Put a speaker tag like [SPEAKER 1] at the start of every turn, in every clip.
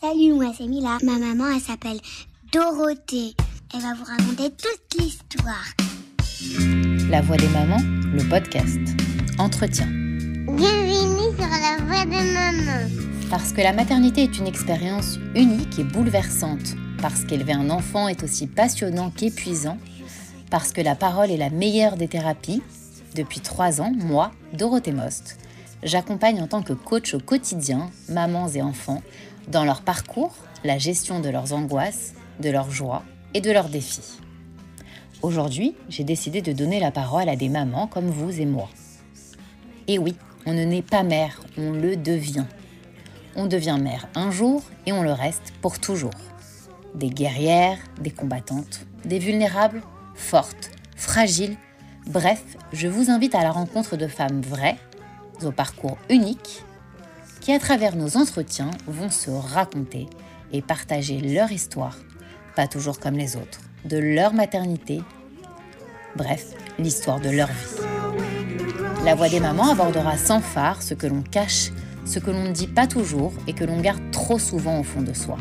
[SPEAKER 1] Salut, moi c'est Mila. Ma maman, elle s'appelle Dorothée. Elle va vous raconter toute l'histoire.
[SPEAKER 2] La voix des mamans, le podcast. Entretien.
[SPEAKER 1] Bienvenue sur la voix de maman.
[SPEAKER 2] Parce que la maternité est une expérience unique et bouleversante. Parce qu'élever un enfant est aussi passionnant qu'épuisant. Parce que la parole est la meilleure des thérapies. Depuis trois ans, moi, Dorothée Most, j'accompagne en tant que coach au quotidien mamans et enfants dans leur parcours, la gestion de leurs angoisses, de leurs joies et de leurs défis. Aujourd'hui, j'ai décidé de donner la parole à des mamans comme vous et moi. Et oui, on ne naît pas mère, on le devient. On devient mère un jour et on le reste pour toujours. Des guerrières, des combattantes, des vulnérables, fortes, fragiles, bref, je vous invite à la rencontre de femmes vraies, au parcours unique qui, à travers nos entretiens, vont se raconter et partager leur histoire, pas toujours comme les autres, de leur maternité, bref, l'histoire de leur vie. La voix des mamans abordera sans phare ce que l'on cache, ce que l'on ne dit pas toujours et que l'on garde trop souvent au fond de soi.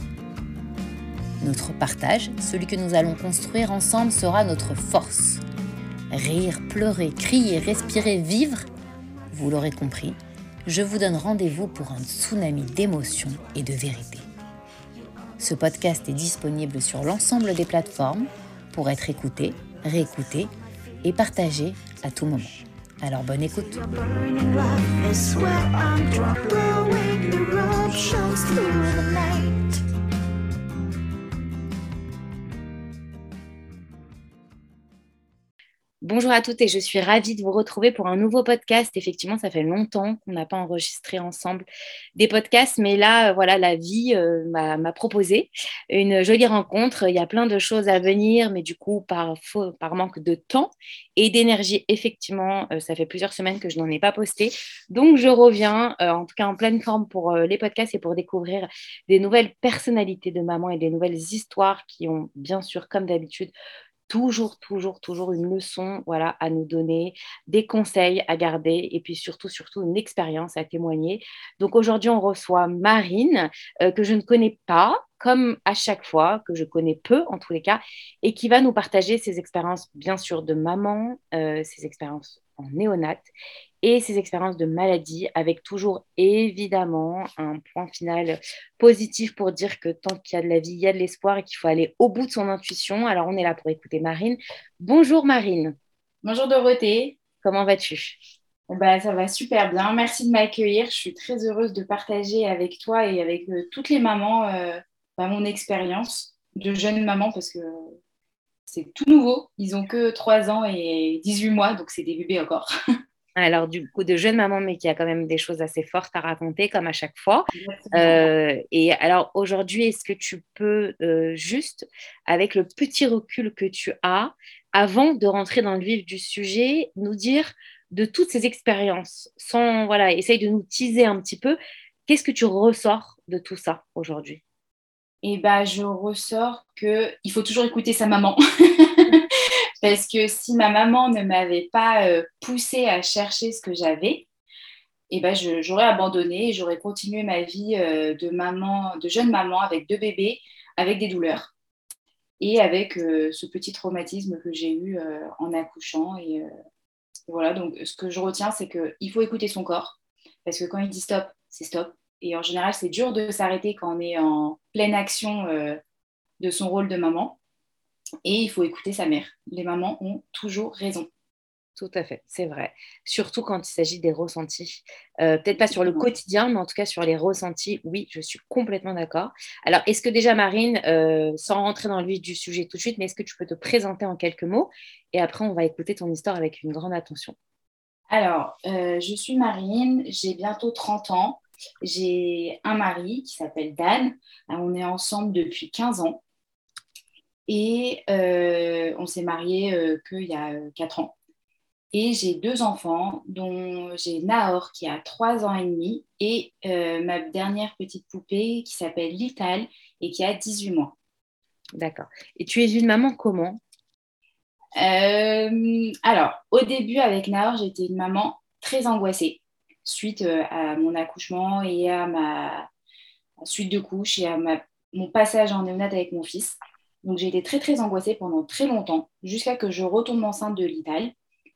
[SPEAKER 2] Notre partage, celui que nous allons construire ensemble, sera notre force. Rire, pleurer, crier, respirer, vivre, vous l'aurez compris, je vous donne rendez-vous pour un tsunami d'émotions et de vérité. Ce podcast est disponible sur l'ensemble des plateformes pour être écouté, réécouté et partagé à tout moment. Alors bonne écoute. Bonjour à toutes et je suis ravie de vous retrouver pour un nouveau podcast. Effectivement, ça fait longtemps qu'on n'a pas enregistré ensemble des podcasts, mais là, euh, voilà, la vie euh, m'a proposé une jolie rencontre. Il y a plein de choses à venir, mais du coup, par, manque de temps et d'énergie, effectivement, euh, ça fait plusieurs semaines que je n'en ai pas posté. Donc, je reviens, en tout cas en pleine forme pour les podcasts et pour découvrir des nouvelles personnalités de maman et des nouvelles histoires qui ont, bien sûr, comme d'habitude, toujours, toujours, toujours une leçon voilà, à nous donner, des conseils à garder et puis surtout, surtout une expérience à témoigner. Donc aujourd'hui, on reçoit Marine, euh, que je ne connais pas, comme à chaque fois, que je connais peu en tous les cas, et qui va nous partager ses expériences, bien sûr, de maman, euh, ses expériences en néonate et ses expériences de maladie, avec toujours évidemment un point final positif pour dire que tant qu'il y a de la vie, il y a de l'espoir et qu'il faut aller au bout de son intuition. Alors on est là pour écouter Marine. Bonjour Marine.
[SPEAKER 3] Bonjour Dorothée.
[SPEAKER 2] Comment vas-tu?
[SPEAKER 3] Bah, ça va super bien. Merci de m'accueillir. Je suis très heureuse de partager avec toi et avec euh, toutes les mamans euh, bah, mon expérience de jeune maman parce que c'est tout nouveau. Ils ont que 3 ans et 18 mois, donc c'est des bébés encore.
[SPEAKER 2] Alors, du coup, de jeune maman, mais qui a quand même des choses assez fortes à raconter, comme à chaque fois. Euh, et alors, aujourd'hui, est-ce que tu peux euh, juste, avec le petit recul que tu as, avant de rentrer dans le vif du sujet, nous dire de toutes ces expériences, sans, voilà, essaye de nous teaser un petit peu, qu'est-ce que tu ressors de tout ça aujourd'hui?
[SPEAKER 3] Eh bien, je ressors qu'il faut toujours écouter sa maman. Parce que si ma maman ne m'avait pas euh, poussée à chercher ce que j'avais, eh ben j'aurais abandonné, j'aurais continué ma vie euh, de maman, de jeune maman avec deux bébés, avec des douleurs et avec euh, ce petit traumatisme que j'ai eu en accouchant. Et voilà, donc ce que je retiens, c'est qu'il faut écouter son corps parce que quand il dit stop, c'est stop. Et en général, c'est dur de s'arrêter quand on est en pleine action de son rôle de maman. Et il faut écouter sa mère. Les mamans ont toujours raison.
[SPEAKER 2] Tout à fait, c'est vrai. Surtout quand il s'agit des ressentis. Euh, peut-être pas sur le quotidien, mais en tout cas sur les ressentis, oui, je suis complètement d'accord. Alors, est-ce que déjà, Marine, euh, sans rentrer dans le vif du sujet tout de suite, mais est-ce que tu peux te présenter en quelques mots? Et après, on va écouter ton histoire avec une grande attention.
[SPEAKER 3] Alors, euh, je suis Marine, j'ai bientôt 30 ans. J'ai un mari qui s'appelle Dan. On est ensemble depuis 15 ans. Et euh, on s'est mariés euh, qu'il y a euh, quatre ans. Et j'ai deux enfants, dont j'ai Nahor qui a trois ans et demi et ma dernière petite poupée qui s'appelle Lital et qui a 18 mois.
[SPEAKER 2] D'accord. Et tu es une maman comment?
[SPEAKER 3] Alors, au début avec Nahor, j'étais une maman très angoissée suite à mon accouchement et à ma, suite de couches et à mon passage en néonate avec mon fils. Donc j'ai été très très angoissée pendant très longtemps, jusqu'à que je retombe enceinte de l'Italie.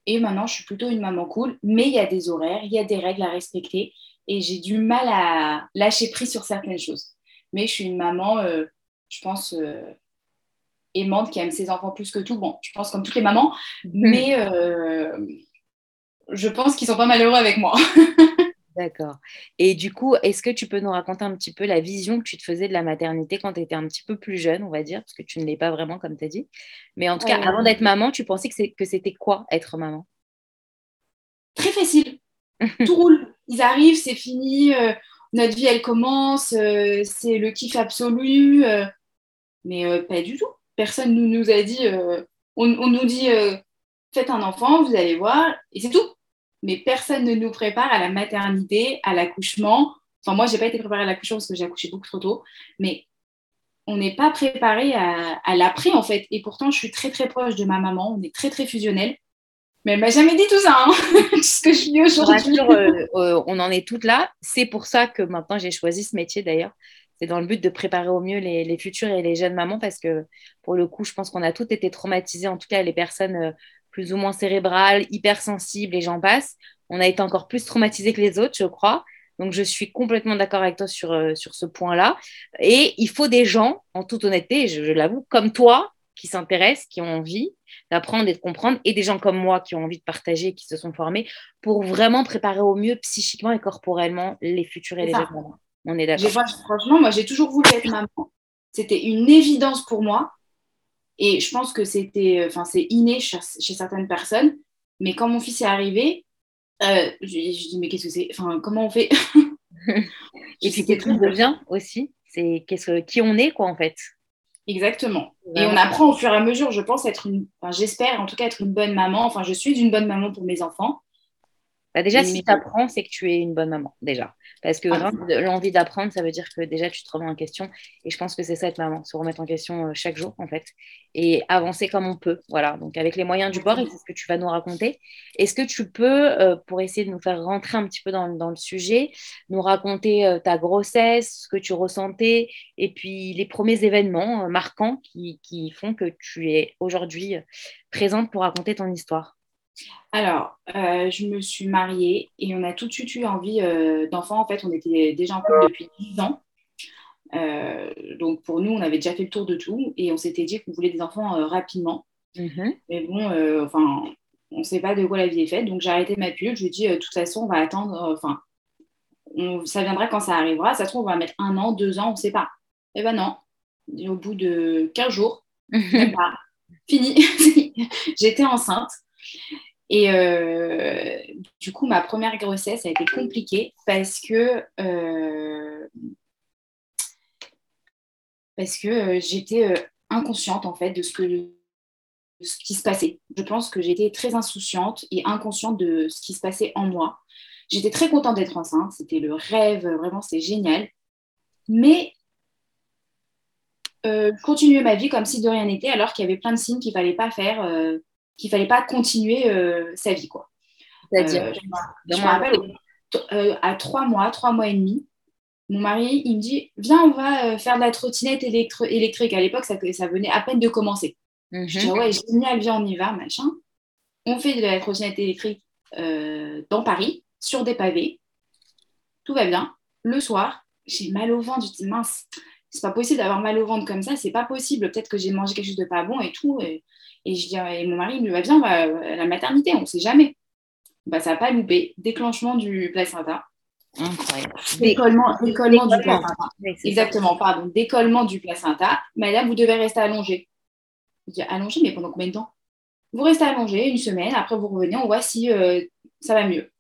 [SPEAKER 3] Et maintenant, je suis plutôt une maman cool, mais il y a des horaires, il y a des règles à respecter, et j'ai du mal à lâcher prise sur certaines choses. Mais je suis une maman, euh, je pense, euh, aimante, qui aime ses enfants plus que tout. Bon, je pense comme toutes les mamans, mais euh, je pense qu'ils sont pas malheureux avec moi.
[SPEAKER 4] D'accord. Et du coup, est-ce que tu peux nous raconter un petit peu la vision que tu te faisais de la maternité quand tu étais un petit peu plus jeune, on va dire, parce que tu ne l'es pas vraiment, comme tu as dit. Mais en tout cas, avant d'être maman, tu pensais que c'était quoi être maman?
[SPEAKER 3] Très facile. Tout roule. Ils arrivent, c'est fini. Euh, notre vie, elle commence. Euh, c'est le kiff absolu. Euh. mais pas du tout. Personne ne nous, a dit. On, on, nous dit faites un enfant, vous allez voir, et c'est tout mais personne ne nous prépare à la maternité, à l'accouchement. Enfin, moi, je n'ai pas été préparée à l'accouchement parce que j'ai accouché beaucoup trop tôt, mais on n'est pas préparé à, l'après, en fait. Et pourtant, je suis très, très proche de ma maman. On est très, très fusionnels. Mais elle m'a jamais dit tout ça, hein, ce que je suis aujourd'hui.
[SPEAKER 4] Euh, euh, on en est toutes là. C'est pour ça que maintenant, j'ai choisi ce métier, d'ailleurs. C'est dans le but de préparer au mieux les, les, futures et les jeunes mamans parce que, pour le coup, je pense qu'on a toutes été traumatisées, en tout cas les personnes euh, plus ou moins cérébrale, hypersensible et j'en passe, on a été encore plus traumatisés que les autres, je crois. Donc, je suis complètement d'accord avec toi sur, euh, sur ce point-là. Et il faut des gens, en toute honnêteté, je, l'avoue, comme toi, qui s'intéressent, qui ont envie d'apprendre et de comprendre, et des gens comme moi qui ont envie de partager, qui se sont formés, pour vraiment préparer au mieux psychiquement et corporellement les futurs et les jeunes. On est d'accord.
[SPEAKER 3] Franchement, moi, j'ai toujours voulu être maman. C'était une évidence pour moi. Et je pense que c'était, enfin, c'est inné chez, certaines personnes. Mais quand mon fils est arrivé, euh, je, je dis mais qu'est-ce que c'est Enfin, comment on fait?
[SPEAKER 4] Et puis qu'est-ce qu'on devient aussi? C'est qu'est-ce qui on est quoi en fait.
[SPEAKER 3] Exactement. Et on apprend au fur et à mesure, je pense être une, enfin, j'espère en tout cas être une bonne maman. Enfin, je suis une bonne maman pour mes enfants.
[SPEAKER 4] Bah déjà, si tu apprends, c'est que tu es une bonne maman, déjà. Parce que ah. l'envie d'apprendre, ça veut dire que déjà, tu te remets en question. Et je pense que c'est ça être maman, se remettre en question euh, chaque jour, en fait. Et avancer comme on peut. Voilà, donc avec les moyens du bord, et c'est ce que tu vas nous raconter. Est-ce que tu peux, euh, pour essayer de nous faire rentrer un petit peu dans, le sujet, nous raconter euh, ta grossesse, ce que tu ressentais, et puis les premiers événements marquants qui, qui font que tu es aujourd'hui présente pour raconter ton histoire?
[SPEAKER 3] Alors, euh, je me suis mariée et on a tout de suite eu envie euh, d'enfants. En fait, on était déjà en couple depuis 10 ans. Euh, donc, pour nous, on avait déjà fait le tour de tout et on s'était dit qu'on voulait des enfants rapidement. Mm-hmm. Mais bon, enfin, on ne sait pas de quoi la vie est faite. Donc, j'ai arrêté ma pub. Je lui ai dit, de toute façon, on va attendre. Enfin, ça viendra quand ça arrivera. Ça se trouve, on va mettre un an, deux ans, on ne sait pas. Eh ben non. au bout de 15 jours, fini. J'étais enceinte. Et euh, du coup, ma première grossesse a été compliquée parce que, euh, que euh, j'étais inconsciente en fait de ce, que, ce qui se passait. Je pense que j'étais très insouciante et inconsciente de ce qui se passait en moi. J'étais très contente d'être enceinte, c'était le rêve, vraiment, c'est génial. Mais je continuais ma vie comme si de rien n'était, alors qu'il y avait plein de signes qu'il ne fallait pas faire qu'il fallait pas continuer euh, sa vie. Quoi. C'est-à-dire euh, Je me rappelle, euh, à trois mois, trois mois et demi, mon mari, il me dit Viens, on va faire de la trottinette électrique. À l'époque, ça, ça, venait à peine de commencer. Je dis mhm. Ouais, génial, viens, on y va, machin. On fait de la trottinette électrique dans Paris, sur des pavés. Tout va bien. Le soir, j'ai mal au ventre. Je dis Mince, c'est pas possible d'avoir mal au ventre comme ça, c'est pas possible. Peut-être que j'ai mangé quelque chose de pas bon et tout. Et, je dis, et mon mari il me dit, bah, viens, à la maternité, on ne sait jamais. Bah, ça n'a pas loupé. Déclenchement du placenta. Incroyable. Décollement, décollement du placenta. Exactement, pardon. Décollement du placenta. Madame, vous devez rester allongée. Je dis, allongée, mais pendant combien de temps? Vous restez allongée une semaine, après vous revenez, on voit si euh, ça va mieux.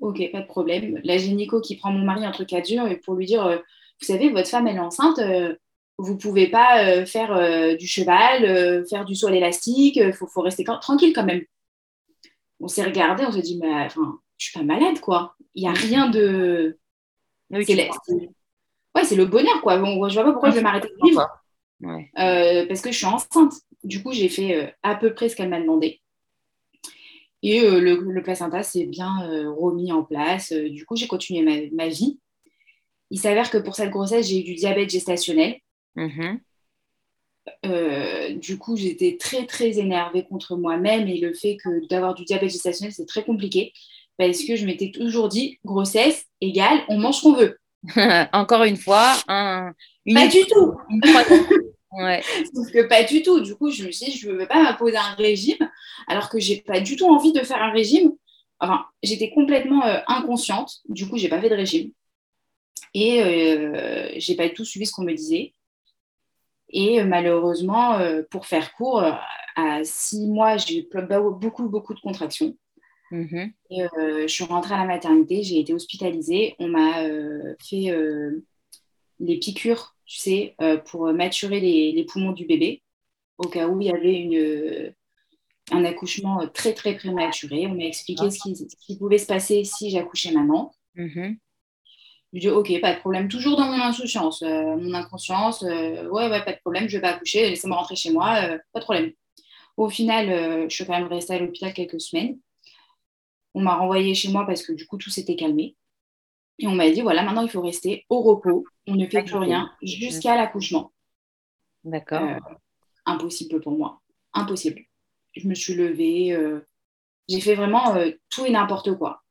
[SPEAKER 3] Ok, pas de problème. La gynéco qui prend mon mari un truc à dur pour lui dire, euh, vous savez, votre femme, elle est enceinte, euh, vous ne pouvez pas euh, faire euh, du cheval, faire du saut à l'élastique, il faut, rester tranquille quand même. On s'est regardé, on s'est dit, mais enfin, je suis pas malade, quoi. Il n'y a rien de. Oui, c'est ouais, c'est le bonheur, quoi. Bon, je vois pas pourquoi je vais m'arrêter de vivre. parce que je suis enceinte. Du coup, j'ai fait à peu près ce qu'elle m'a demandé. Et le, placenta s'est bien remis en place. du coup, j'ai continué ma vie. Il s'avère que pour cette grossesse, j'ai eu du diabète gestationnel.
[SPEAKER 2] Mhm.
[SPEAKER 3] Euh, du coup, j'étais très, très énervée contre moi-même et le fait que d'avoir du diabète gestationnel, c'est très compliqué parce que je m'étais toujours dit grossesse égale, on mange ce qu'on veut.
[SPEAKER 2] Encore une fois, un, une
[SPEAKER 3] Pas du tout.
[SPEAKER 2] une croyance. Ouais.
[SPEAKER 3] Sauf que pas du tout. Du coup, je me suis dit, je ne veux pas m'imposer un régime alors que j'ai pas du tout envie de faire un régime. Enfin, j'étais complètement euh, inconsciente. Du coup, j'ai pas fait de régime. Et euh, j'ai pas du tout suivi ce qu'on me disait. Et euh, malheureusement, euh, pour faire court, euh, à six mois, j'ai eu ple- beaucoup, beaucoup de contractions.
[SPEAKER 2] Mhm.
[SPEAKER 3] Et, euh, je suis rentrée à la maternité, j'ai été hospitalisée. On m'a euh, fait euh, les piqûres, tu sais, pour maturer les, les poumons du bébé, au cas où il y avait une, un accouchement très, très prématuré. On m'a expliqué ce qui, ce qui pouvait se passer si j'accouchais maman. Je dis, ok, pas de problème, toujours dans mon insouciance, euh, mon inconscience, euh, ouais, ouais, pas de problème, je vais pas accoucher, laissez-moi rentrer chez moi, euh, pas de problème. Au final, je suis quand même restée à l'hôpital quelques semaines. On m'a renvoyée chez moi parce que du coup, tout s'était calmé. Et on m'a dit, voilà, maintenant, il faut rester au repos, on ne fait plus rien jusqu'à l'accouchement.
[SPEAKER 2] D'accord.
[SPEAKER 3] Impossible pour moi, impossible. Je me suis levée, j'ai fait vraiment tout et n'importe quoi.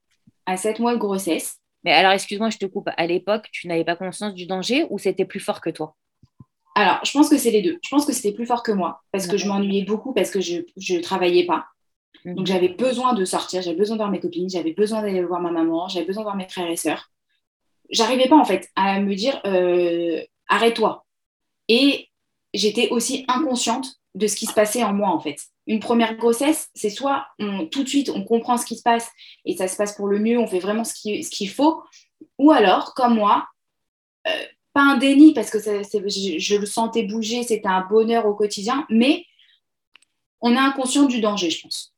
[SPEAKER 3] À sept mois de grossesse,
[SPEAKER 2] Mais alors, excuse-moi, je te coupe. À l'époque, tu n'avais pas conscience du danger ou c'était plus fort que toi?
[SPEAKER 3] Alors, je pense que c'est les deux. Je pense que c'était plus fort que moi parce que je m'ennuyais beaucoup parce que je ne travaillais pas.
[SPEAKER 2] Mhm.
[SPEAKER 3] Donc, j'avais besoin de sortir, j'avais besoin de voir mes copines, j'avais besoin d'aller voir ma maman, j'avais besoin de voir mes frères et sœurs. J'arrivais pas en fait à me dire euh, arrête-toi. Et j'étais aussi inconsciente de ce qui se passait en moi en fait. Une première grossesse, c'est soit tout de suite on comprend ce qui se passe et ça se passe pour le mieux, on fait vraiment ce qui- ce qu'il faut, ou alors, comme moi, euh, pas un déni parce que je le sentais bouger, c'était un bonheur au quotidien, mais on est inconscient du danger, je pense.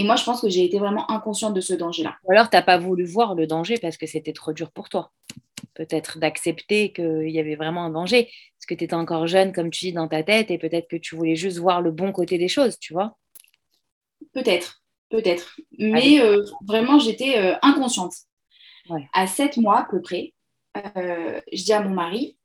[SPEAKER 3] Et moi, je pense que j'ai été vraiment inconsciente de ce danger-là.
[SPEAKER 2] Ou alors, tu n'as pas voulu voir le danger parce que c'était trop dur pour toi. Peut-être d'accepter qu'il y avait vraiment un danger. Parce que tu étais encore jeune, comme tu dis, dans ta tête, et peut-être que tu voulais juste voir le bon côté des choses, tu vois.
[SPEAKER 3] Peut-être, peut-être. Mais euh, vraiment, j'étais euh, inconsciente.
[SPEAKER 2] Ouais.
[SPEAKER 3] À sept mois à peu près, euh, je dis à mon mari,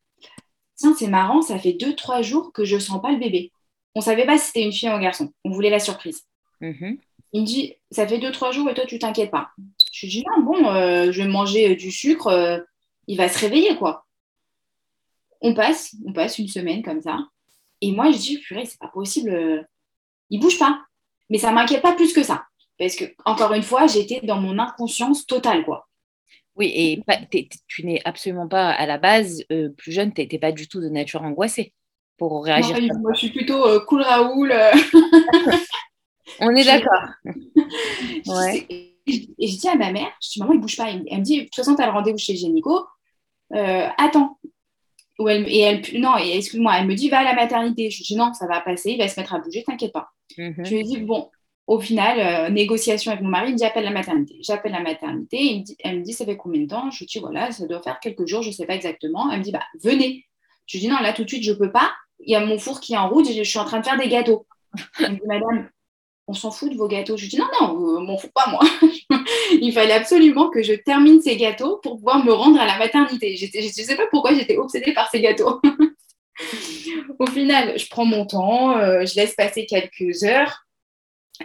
[SPEAKER 3] tiens, c'est marrant, ça fait deux, trois jours que je sens pas le bébé. On savait pas si c'était une fille ou un garçon. On voulait la surprise.
[SPEAKER 2] Mhm.
[SPEAKER 3] Il me dit, ça fait deux, trois jours et toi, tu t'inquiètes pas. Je lui dis, non, bon, euh, je vais manger euh, du sucre, euh, il va se réveiller, quoi. On passe, on passe une semaine comme ça. Et moi, je dis, purée, c'est pas possible, euh, il bouge pas. Mais ça m'inquiète pas plus que ça. Parce que, encore une fois, j'étais dans mon inconscience totale, quoi.
[SPEAKER 2] Oui, et pas- tu n'es absolument pas, à la base, plus jeune, tu n'étais pas du tout de nature angoissée pour réagir.
[SPEAKER 3] Moi, je suis plutôt cool Raoul.
[SPEAKER 2] On est d'accord. Ouais.
[SPEAKER 3] Et je dis à ma mère, je dis, maman, il bouge pas. Elle me dit, de toute façon, tu as le rendez-vous chez le gynéco. Euh, attends. Ou elle, et elle, non, et excuse-moi, elle me dit, va à la maternité. Je dis, non, ça va passer, il va se mettre à bouger, t'inquiète pas.
[SPEAKER 2] Mhm.
[SPEAKER 3] Je lui dit, bon, au final, euh, négociation avec mon mari, il me dit, appelle la maternité. J'appelle la maternité, il me dit- elle me dit, ça fait combien de temps? Je lui dis, voilà, ça doit faire quelques jours, je ne sais pas exactement. Elle me dit, bah, venez. Je lui dis, non, là, tout de suite, je ne peux pas. Il y a mon four qui est en route, je, je suis en train de faire des gâteaux. Elle me dit, madame, on s'en fout de vos gâteaux. Je dis, non, non, euh, m'en fous pas, moi. il fallait absolument que je termine ces gâteaux pour pouvoir me rendre à la maternité. Je ne sais pas pourquoi j'étais obsédée par ces gâteaux. Au final, je prends mon temps, euh, je laisse passer quelques heures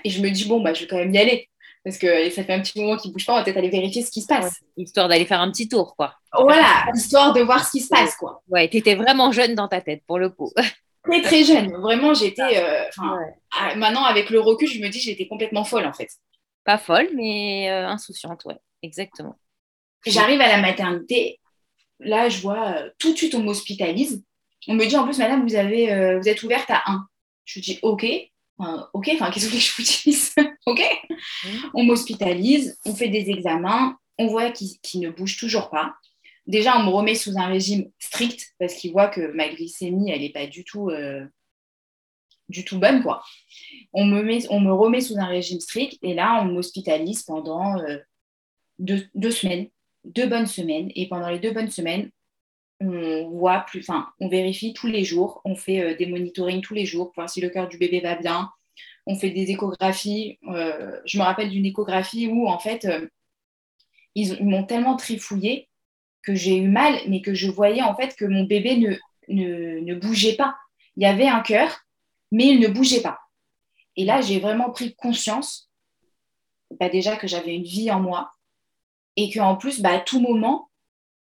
[SPEAKER 3] et je me dis, bon, bah, je vais quand même y aller. Parce que ça fait un petit moment qu'il ne bouge pas, on va peut-être aller vérifier ce qui se passe.
[SPEAKER 2] Histoire d'aller faire un petit tour, quoi.
[SPEAKER 3] Voilà, histoire de voir ce qui se passe, quoi.
[SPEAKER 2] Ouais, tu étais vraiment jeune dans ta tête, pour le coup.
[SPEAKER 3] Très, très jeune. Vraiment, j'étais. euh,
[SPEAKER 2] Ouais.
[SPEAKER 3] Maintenant, avec le recul, je me dis, j'étais complètement folle, en fait.
[SPEAKER 2] Pas folle, mais euh, insouciante, ouais. Exactement.
[SPEAKER 3] J'arrive à la maternité. Là, je vois euh, tout de suite, on m'hospitalise. On me dit, en plus, madame, vous, avez, euh, vous êtes ouverte à 1. Je dis, OK. Enfin, OK, enfin, qu'est-ce que je vous dise? OK. On m'hospitalise, on fait des examens, on voit qu'il qu'il ne bouge toujours pas. Déjà, on me remet sous un régime strict parce qu'il voit que ma glycémie, elle n'est pas du tout, euh, bonne. On me, remet sous un régime strict et là, on m'hospitalise pendant euh, deux, semaines, deux bonnes semaines. Et pendant les deux bonnes semaines, on voit plus, enfin, on vérifie tous les jours, on fait euh, des monitorings tous les jours pour voir si le cœur du bébé va bien. On fait des échographies. Je me rappelle d'une échographie où, en fait, ils m'ont tellement trifouillé que j'ai eu mal, mais que je voyais en fait que mon bébé ne, ne, bougeait pas. Il y avait un cœur, mais il ne bougeait pas. Et là, j'ai vraiment pris conscience, bah, déjà que j'avais une vie en moi, et qu'en plus, bah, à tout moment,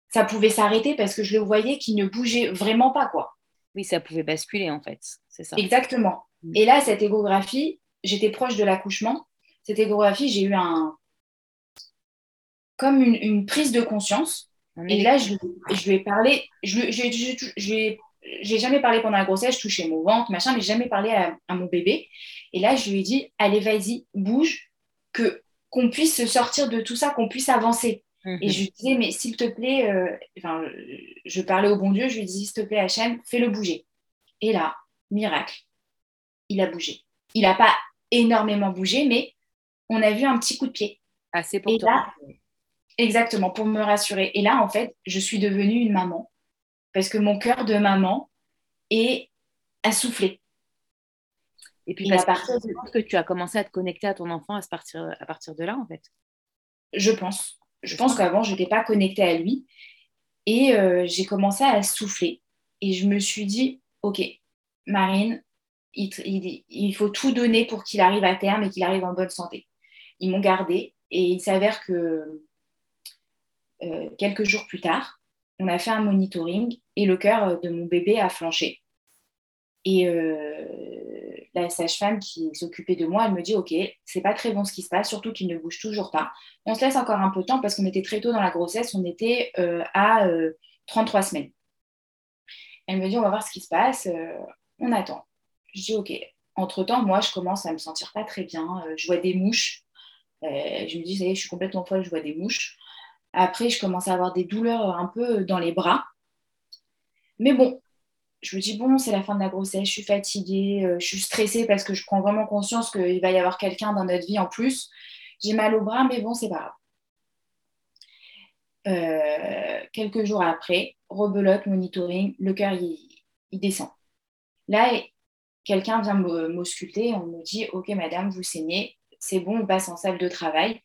[SPEAKER 3] ça pouvait s'arrêter parce que je le voyais qu'il ne bougeait vraiment pas, quoi.
[SPEAKER 2] Oui, ça pouvait basculer en fait, c'est ça.
[SPEAKER 3] Exactement. Mm. Et là, cette échographie, j'étais proche de l'accouchement. Cette échographie, j'ai eu un comme une, prise de conscience. Et là, je, je, lui ai parlé, je, je, j'ai jamais parlé pendant la grossesse, je touchais mon ventre, machin, mais j'ai jamais parlé à, mon bébé. Et là, je lui ai dit, allez, vas-y, bouge, que qu'on puisse se sortir de tout ça, qu'on puisse avancer. Mhm. Et je lui disais, mais s'il te plaît, euh, enfin, je parlais au bon Dieu, je lui disais, s'il te plaît, Hachem, fais-le bouger. Et là, miracle, il a bougé. Il n'a pas énormément bougé, mais on a vu un petit coup de pied.
[SPEAKER 2] Assez pour
[SPEAKER 3] et là, Exactement, pour me rassurer. Et là, en fait, je suis devenue une maman parce que mon cœur de maman est assoufflé.
[SPEAKER 2] Et puis, parce que, que tu as commencé à te connecter à ton enfant à partir, à partir de là, en fait.
[SPEAKER 3] Je pense. Je pense qu'avant, je n'étais pas connectée à lui. Et euh, j'ai commencé à souffler. Et je me suis dit, OK, Marine, il, faut tout donner pour qu'il arrive à terme et qu'il arrive en bonne santé. Ils m'ont gardée. Et il s'avère que euh, quelques jours plus tard, on a fait un monitoring et le cœur euh, de mon bébé a flanché. Et euh, la sage-femme qui s'occupait de moi, elle me dit Ok, c'est pas très bon ce qui se passe, surtout qu'il ne bouge toujours pas. On se laisse encore un peu de temps parce qu'on était très tôt dans la grossesse, on était à 33 semaines. Elle me dit On va voir ce qui se passe, on attend. Je dis Ok. Entre-temps, moi, je commence à me sentir pas très bien. je vois des mouches. je me dis, ça y je suis complètement folle, je vois des mouches. Après, je commence à avoir des douleurs un peu dans les bras. Mais bon, je me dis, bon, c'est la fin de la grossesse, je suis fatiguée, euh, je suis stressée parce que je prends vraiment conscience qu'il va y avoir quelqu'un dans notre vie en plus. J'ai mal au bras, mais bon, c'est pas grave. Euh, quelques jours après, rebelote, monitoring, le cœur, il, descend. Là, quelqu'un vient m'ausculter, on me dit, OK, madame, vous saignez, c'est bon, on passe en salle de travail.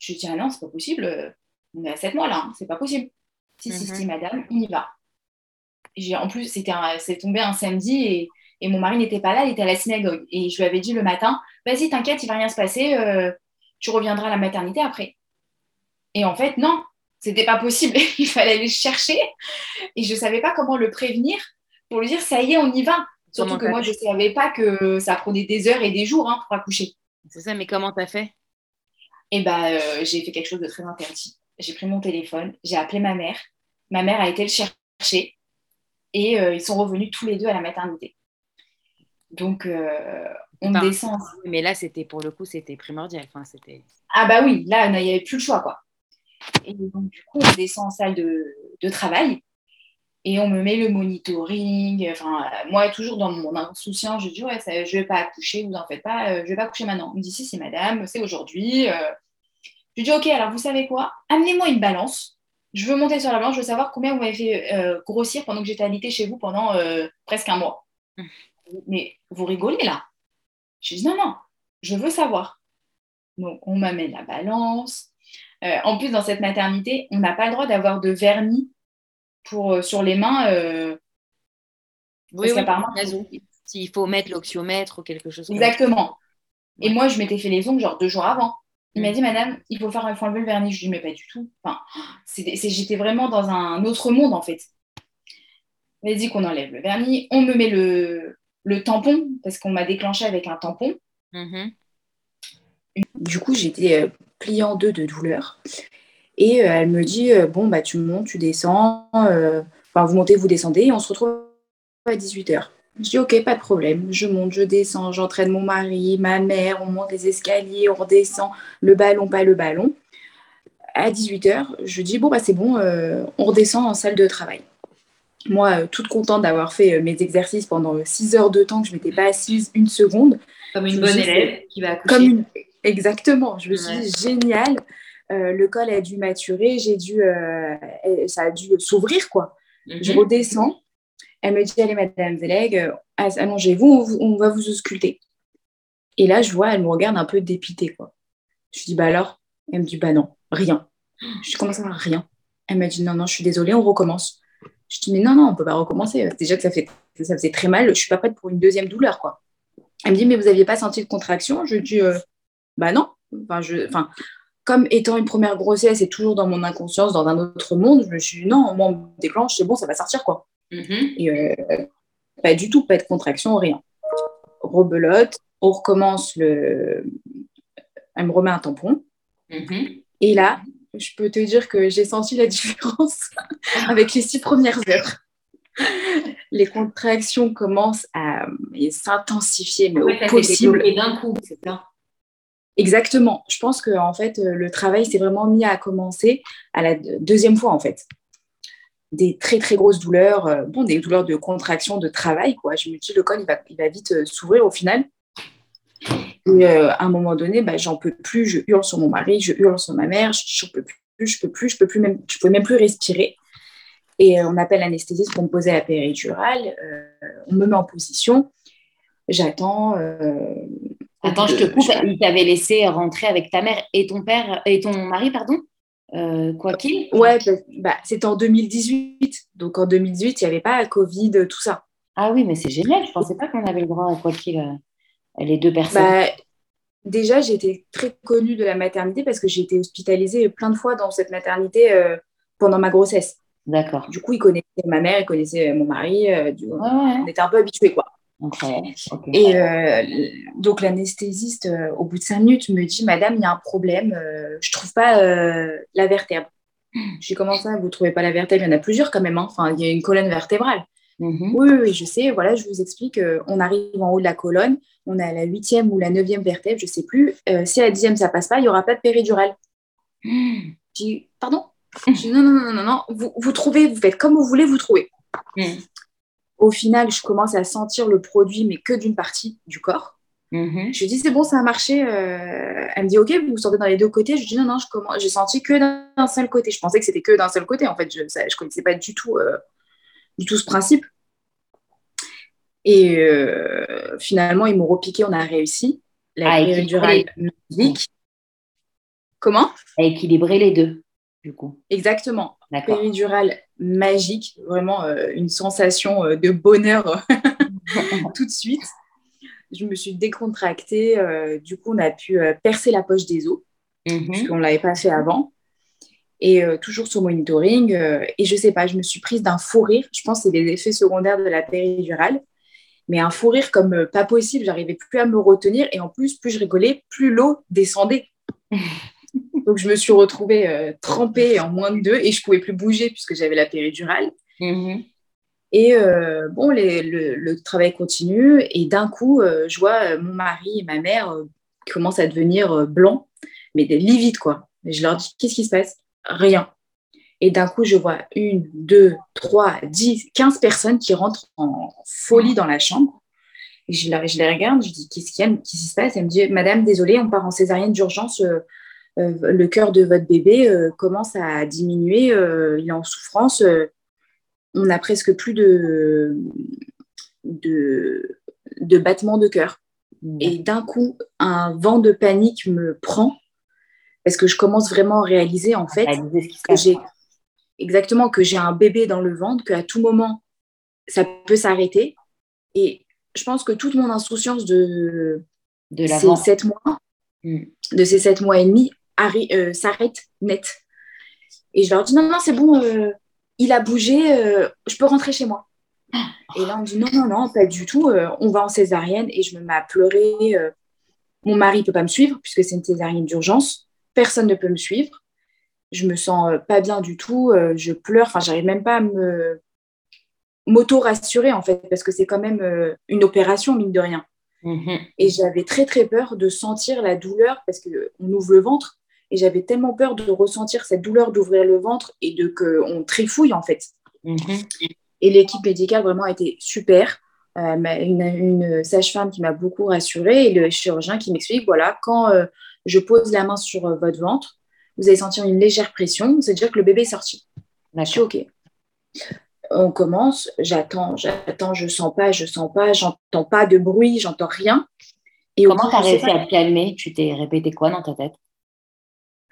[SPEAKER 3] Je dis, ah non, c'est pas possible on est à 7 mois là, hein, c'est pas possible. Si, si, si, mhm. madame, on y va. en plus, c'est tombé un samedi et, et mon mari n'était pas là, il était à la synagogue. Et je lui avais dit le matin, vas-y, t'inquiète, il va rien se passer, euh, tu reviendras à la maternité après. Et en fait, non, c'était pas possible. il fallait aller le chercher. Et je savais pas comment le prévenir pour lui dire, ça y est, on y va. Surtout que moi, je ne savais pas que ça prenait des heures et des jours hein, pour accoucher.
[SPEAKER 2] C'est ça, mais comment t'as fait?
[SPEAKER 3] Eh ben, euh, j'ai fait quelque chose de très interdit j'ai pris mon téléphone, j'ai appelé ma mère. Ma mère a été le chercher et euh, ils sont revenus tous les deux à la maternité. Donc, euh, on descend.
[SPEAKER 2] Mais là, c'était pour le coup, c'était primordial. Enfin, c'était...
[SPEAKER 3] Ah, bah oui, là, il n'y avait plus le choix. quoi. Et donc, du coup, on descend en salle de, de travail et on me met le monitoring. Enfin, moi, toujours dans mon insouciance, je dis Ouais, je ne vais pas accoucher, vous en faites pas, euh, je ne vais pas accoucher maintenant. On me dit Si, si, madame, c'est aujourd'hui. Je lui dis, OK, alors vous savez quoi? Amenez-moi une balance. Je veux monter sur la balance, je veux savoir combien vous m'avez fait euh, grossir pendant que j'étais alitée chez vous pendant euh, presque un mois. Hum. Mais vous rigolez là? Je dis, non, non, je veux savoir. Donc, on m'amène la balance. Euh, en plus, dans cette maternité, on n'a pas le droit d'avoir de vernis pour, sur les mains.
[SPEAKER 2] oui, oui, S'il faut mettre l'oxyomètre ou quelque chose.
[SPEAKER 3] Exactement. Et moi, je m'étais fait les ongles genre deux jours avant. Il m'a mm. dit, madame, il faut faire il faut enlever le vernis. Je lui ai dit, mais pas du tout. Enfin, j'étais vraiment dans un autre monde, en fait. Il m'a dit qu'on enlève le vernis. On me met le, le tampon, parce qu'on m'a déclenché avec un tampon. Mm-hmm. Du coup, j'étais euh, pliée en deux de douleur. Et euh, elle me dit, euh, bon, bah, tu montes, tu descends. Enfin, vous montez, vous descendez. Et on se retrouve à 18h. Je dis ok, pas de problème. Je monte, je descends, j'entraîne mon mari, ma mère, on monte les escaliers, on redescend, le ballon, pas le ballon. À 18h, je dis bon, bah c'est bon, euh, on redescend en salle de travail. Moi, euh, toute contente d'avoir fait euh, mes exercices pendant 6 heures de temps, que je ne m'étais pas assise une seconde.
[SPEAKER 2] Comme une bonne élève qui va accoucher.
[SPEAKER 3] Comme Exactement, je me suis dit génial. le col a dû maturer, j'ai dû, ça a dû s'ouvrir quoi. Je mhm. redescends, elle me dit, allez, Madame Zeleg, euh, allongez-vous, on, va vous ausculter. Et là, je vois, elle me regarde un peu dépitée, quoi. Je dis, bah alors? Elle me dit, bah non, rien. Je dis, comment ça, rien? Elle m'a dit non, non, je suis désolée, on recommence. Je dis mais non, non, on peut pas recommencer. Déjà que ça, fait, ça faisait très mal, je suis pas prête pour une deuxième douleur, quoi. Elle me dit mais vous aviez pas senti de contraction? Je dis euh, bah non. Enfin, comme étant une première grossesse et toujours dans mon inconscience, dans un autre monde, je me suis dit non, moi on me déclenche, c'est bon, ça va sortir quoi.
[SPEAKER 2] Mhm.
[SPEAKER 3] Et euh, pas du tout, pas de contraction, rien. Rebelote, on recommence le. Elle me remet un tampon.
[SPEAKER 2] Mhm.
[SPEAKER 3] Et là, je peux te dire que j'ai senti la différence avec les six premières heures. Les contractions commencent à s'intensifier, mais
[SPEAKER 2] Ouais,
[SPEAKER 3] au possible.
[SPEAKER 2] développé d'un coup, c'est ça?
[SPEAKER 3] Exactement. Je pense que en fait, le travail s'est vraiment mis à commencer à la deux- deuxième fois en fait. Des très très grosses douleurs, euh, bon, des douleurs de contraction, de travail quoi. Je me dis le col il va, il va vite euh, s'ouvrir au final. Et euh, à un moment donné, bah, j'en peux plus. Je hurle sur mon mari, je hurle sur ma mère. Je, je peux plus, je peux plus, je peux plus même, je peux même plus respirer. Et on appelle l'anesthésiste pour me poser la péridurale. On me met en position. J'attends.
[SPEAKER 2] Attends, je te coupe. Il t'avait laissé rentrer avec ta mère et ton père et ton mari, pardon? Euh, quoi qu'il.
[SPEAKER 3] Ouais, bah, bah, c'était en 2018. Donc en 2018, il n'y avait pas Covid, tout ça.
[SPEAKER 2] Ah oui, mais c'est génial. Je pensais pas qu'on avait le droit à quoi qu'il. euh, les deux personnes.
[SPEAKER 3] Bah, déjà, j'étais très connue de la maternité parce que j'ai été hospitalisée plein de fois dans cette maternité euh, pendant ma grossesse.
[SPEAKER 2] D'accord.
[SPEAKER 3] Du coup, ils connaissaient ma mère, ils connaissaient mon mari. euh, du...
[SPEAKER 2] Ouais, ouais.
[SPEAKER 3] On était un peu habitués, quoi.
[SPEAKER 2] Ok.
[SPEAKER 3] Et euh, donc l'anesthésiste, euh, au bout de cinq minutes, me dit Madame, il y a un problème, euh, je trouve pas euh, la vertèbre. J'ai commencé à vous trouvez pas la vertèbre, il y en a plusieurs quand même. hein. Enfin, il y a une colonne vertébrale.
[SPEAKER 2] Mhm.
[SPEAKER 3] Oui, oui, oui, je sais. Voilà, je vous explique. euh, on arrive en haut de la colonne, on est à la huitième ou la neuvième vertèbre, je sais plus. Euh, si à la dixième ça passe pas, il y aura pas de péridurale. Je dis pardon? Je dis non, non, non, non, non. Vous, vous trouvez, vous faites comme vous voulez, vous trouvez. Au final, je commence à sentir le produit, mais que d'une partie du corps.
[SPEAKER 2] Mhm.
[SPEAKER 3] Je lui dis, c'est bon, ça a marché. Euh, elle me dit, OK, vous sentez dans les deux côtés. Je lui dis, non, non, je commence... j'ai senti que d'un seul côté. Je pensais que c'était que d'un seul côté. En fait, je ne connaissais pas du tout, euh, du tout ce principe. Et euh, finalement, ils m'ont repiqué, on a réussi. La
[SPEAKER 2] Ah,
[SPEAKER 3] magique. Comment?
[SPEAKER 2] À équilibrer les deux, du coup.
[SPEAKER 3] Exactement. Péridurale magique. Vraiment euh, une sensation euh, de bonheur tout de suite. Je me suis décontractée. euh, du coup, on a pu euh, percer la poche des os.
[SPEAKER 2] Mhm.
[SPEAKER 3] puisqu'on ne l'avait pas fait avant. Et euh, toujours sur monitoring. euh, et je sais pas, je me suis prise d'un fou rire. Je pense que c'est les effets secondaires de la péridurale. Mais un fou rire comme euh, pas possible. J'arrivais plus à me retenir. Et en plus, plus je rigolais, plus l'eau descendait. Donc je me suis retrouvée euh, trempée en moins de deux. Et je pouvais plus bouger puisque j'avais la péridurale.
[SPEAKER 2] Mhm.
[SPEAKER 3] Et euh, bon, les- le, le travail continue. Et d'un coup, euh, je vois mon mari et ma mère qui commencent à devenir blancs, mais des livides, quoi. Et je leur dis, qu'est-ce qui se passe? Rien. Et d'un coup, je vois une, deux, trois, dix, quinze personnes qui rentrent en folie dans la chambre. Et je, la- je les regarde, je dis, qu'est-ce qu'il y a? Qu'est-ce qui se passe? Elle me dit, Madame, désolée, on part en césarienne d'urgence. Euh, le cœur de votre bébé euh, commence à diminuer, euh, il est en souffrance. on n'a presque plus de, de, de battements de cœur. Et d'un coup, un vent de panique me prend parce que je commence vraiment à réaliser en fait
[SPEAKER 2] Réaliser
[SPEAKER 3] que j'ai exactement que j'ai un bébé dans le ventre, qu'à tout moment ça peut s'arrêter. Et je pense que toute mon insouciance de
[SPEAKER 2] De
[SPEAKER 3] ces sept mois,
[SPEAKER 2] Mm.
[SPEAKER 3] de ces sept mois et demi, euh, s'arrête net. Et je leur dis non, non, c'est bon, euh, il a bougé, euh, je peux rentrer chez moi. Et là, on me dit non, non, non, pas du tout, euh, on va en césarienne. Et je me mets à pleurer. mon mari ne peut pas me suivre puisque c'est une césarienne d'urgence. Personne ne peut me suivre. Je me sens pas bien du tout. je pleure. Enfin, j'arrive même pas à me m'auto-rassurer en fait parce que c'est quand même une opération, mine de rien.
[SPEAKER 2] Mhm.
[SPEAKER 3] Et j'avais très très peur de sentir la douleur parce qu'on ouvre le ventre et j'avais tellement peur de ressentir cette douleur d'ouvrir le ventre et de qu'on trifouille en fait.
[SPEAKER 2] Mhm.
[SPEAKER 3] Et l'équipe médicale vraiment a été super. Euh, une, une sage-femme qui m'a beaucoup rassurée et le chirurgien qui m'explique voilà, quand euh, je pose la main sur euh, votre ventre, vous allez sentir une légère pression, c'est-à-dire que le bébé est sorti. Je suis. OK. On commence, j'attends, j'attends, je sens pas, je sens pas, j'entends pas de bruit, j'entends rien. Et
[SPEAKER 2] Comment tu as réussi à te calmer? Tu t'es répété quoi dans ta tête?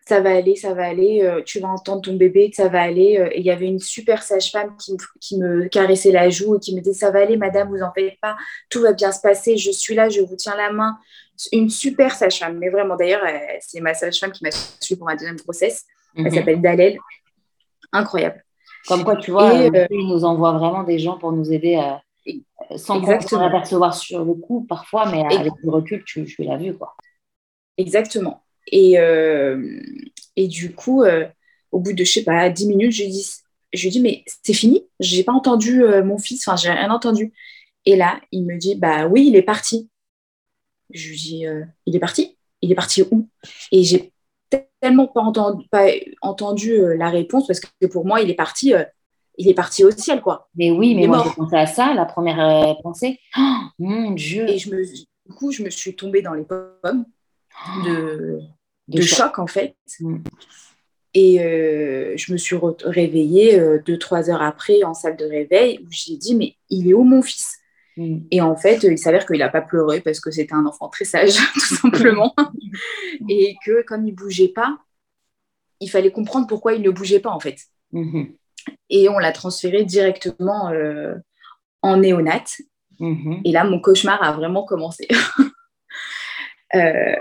[SPEAKER 3] Ça va aller, ça va aller, euh, tu vas entendre ton bébé, ça va aller. Euh, et il y avait une super sage-femme qui, qui, me caressait la joue et qui me disait, ça va aller, madame, vous en faites pas, tout va bien se passer, je suis là, je vous tiens la main. Une super sage-femme, mais vraiment, d'ailleurs, c'est ma sage-femme qui m'a suivi pour ma deuxième grossesse. Elle mhm. s'appelle Dalel. Incroyable.
[SPEAKER 2] Comme quoi, tu vois, euh, il nous envoie vraiment des gens pour nous aider à, sans qu'on apercevoir sur le coup parfois, mais avec le recul, tu, tu l'as vu. Quoi.
[SPEAKER 3] Exactement. Et, euh, et du coup, euh, au bout de, je sais pas, 10 minutes, je lui dis, je dis mais c'est fini J'ai pas entendu euh, mon fils, enfin, j'ai rien entendu. Et là, il me dit, bah oui, il est parti. Je lui dis, il est parti? Il est parti où? Et j'ai tellement pas entendu, pas entendu la réponse parce que pour moi, il est parti il est parti au ciel, quoi.
[SPEAKER 2] Mais oui, mais moi, j'ai pensé à ça, la première pensée. Oh, mon Dieu
[SPEAKER 3] Et je me, du coup, je me suis tombée dans les pommes de, de, choc. en fait. Mm. Et euh, je me suis réveillée euh, deux, trois heures après en salle de réveil où j'ai dit, mais il est où mon fils? Mm. Et en fait, il s'avère qu'il n'a pas pleuré parce que c'était un enfant très sage, tout simplement. et que comme il bougeait pas, il fallait comprendre pourquoi il ne bougeait pas, en fait. Mm-hmm. Et on l'a transféré directement euh, en néonat. Mm-hmm. Et là, mon cauchemar a vraiment commencé. Euh,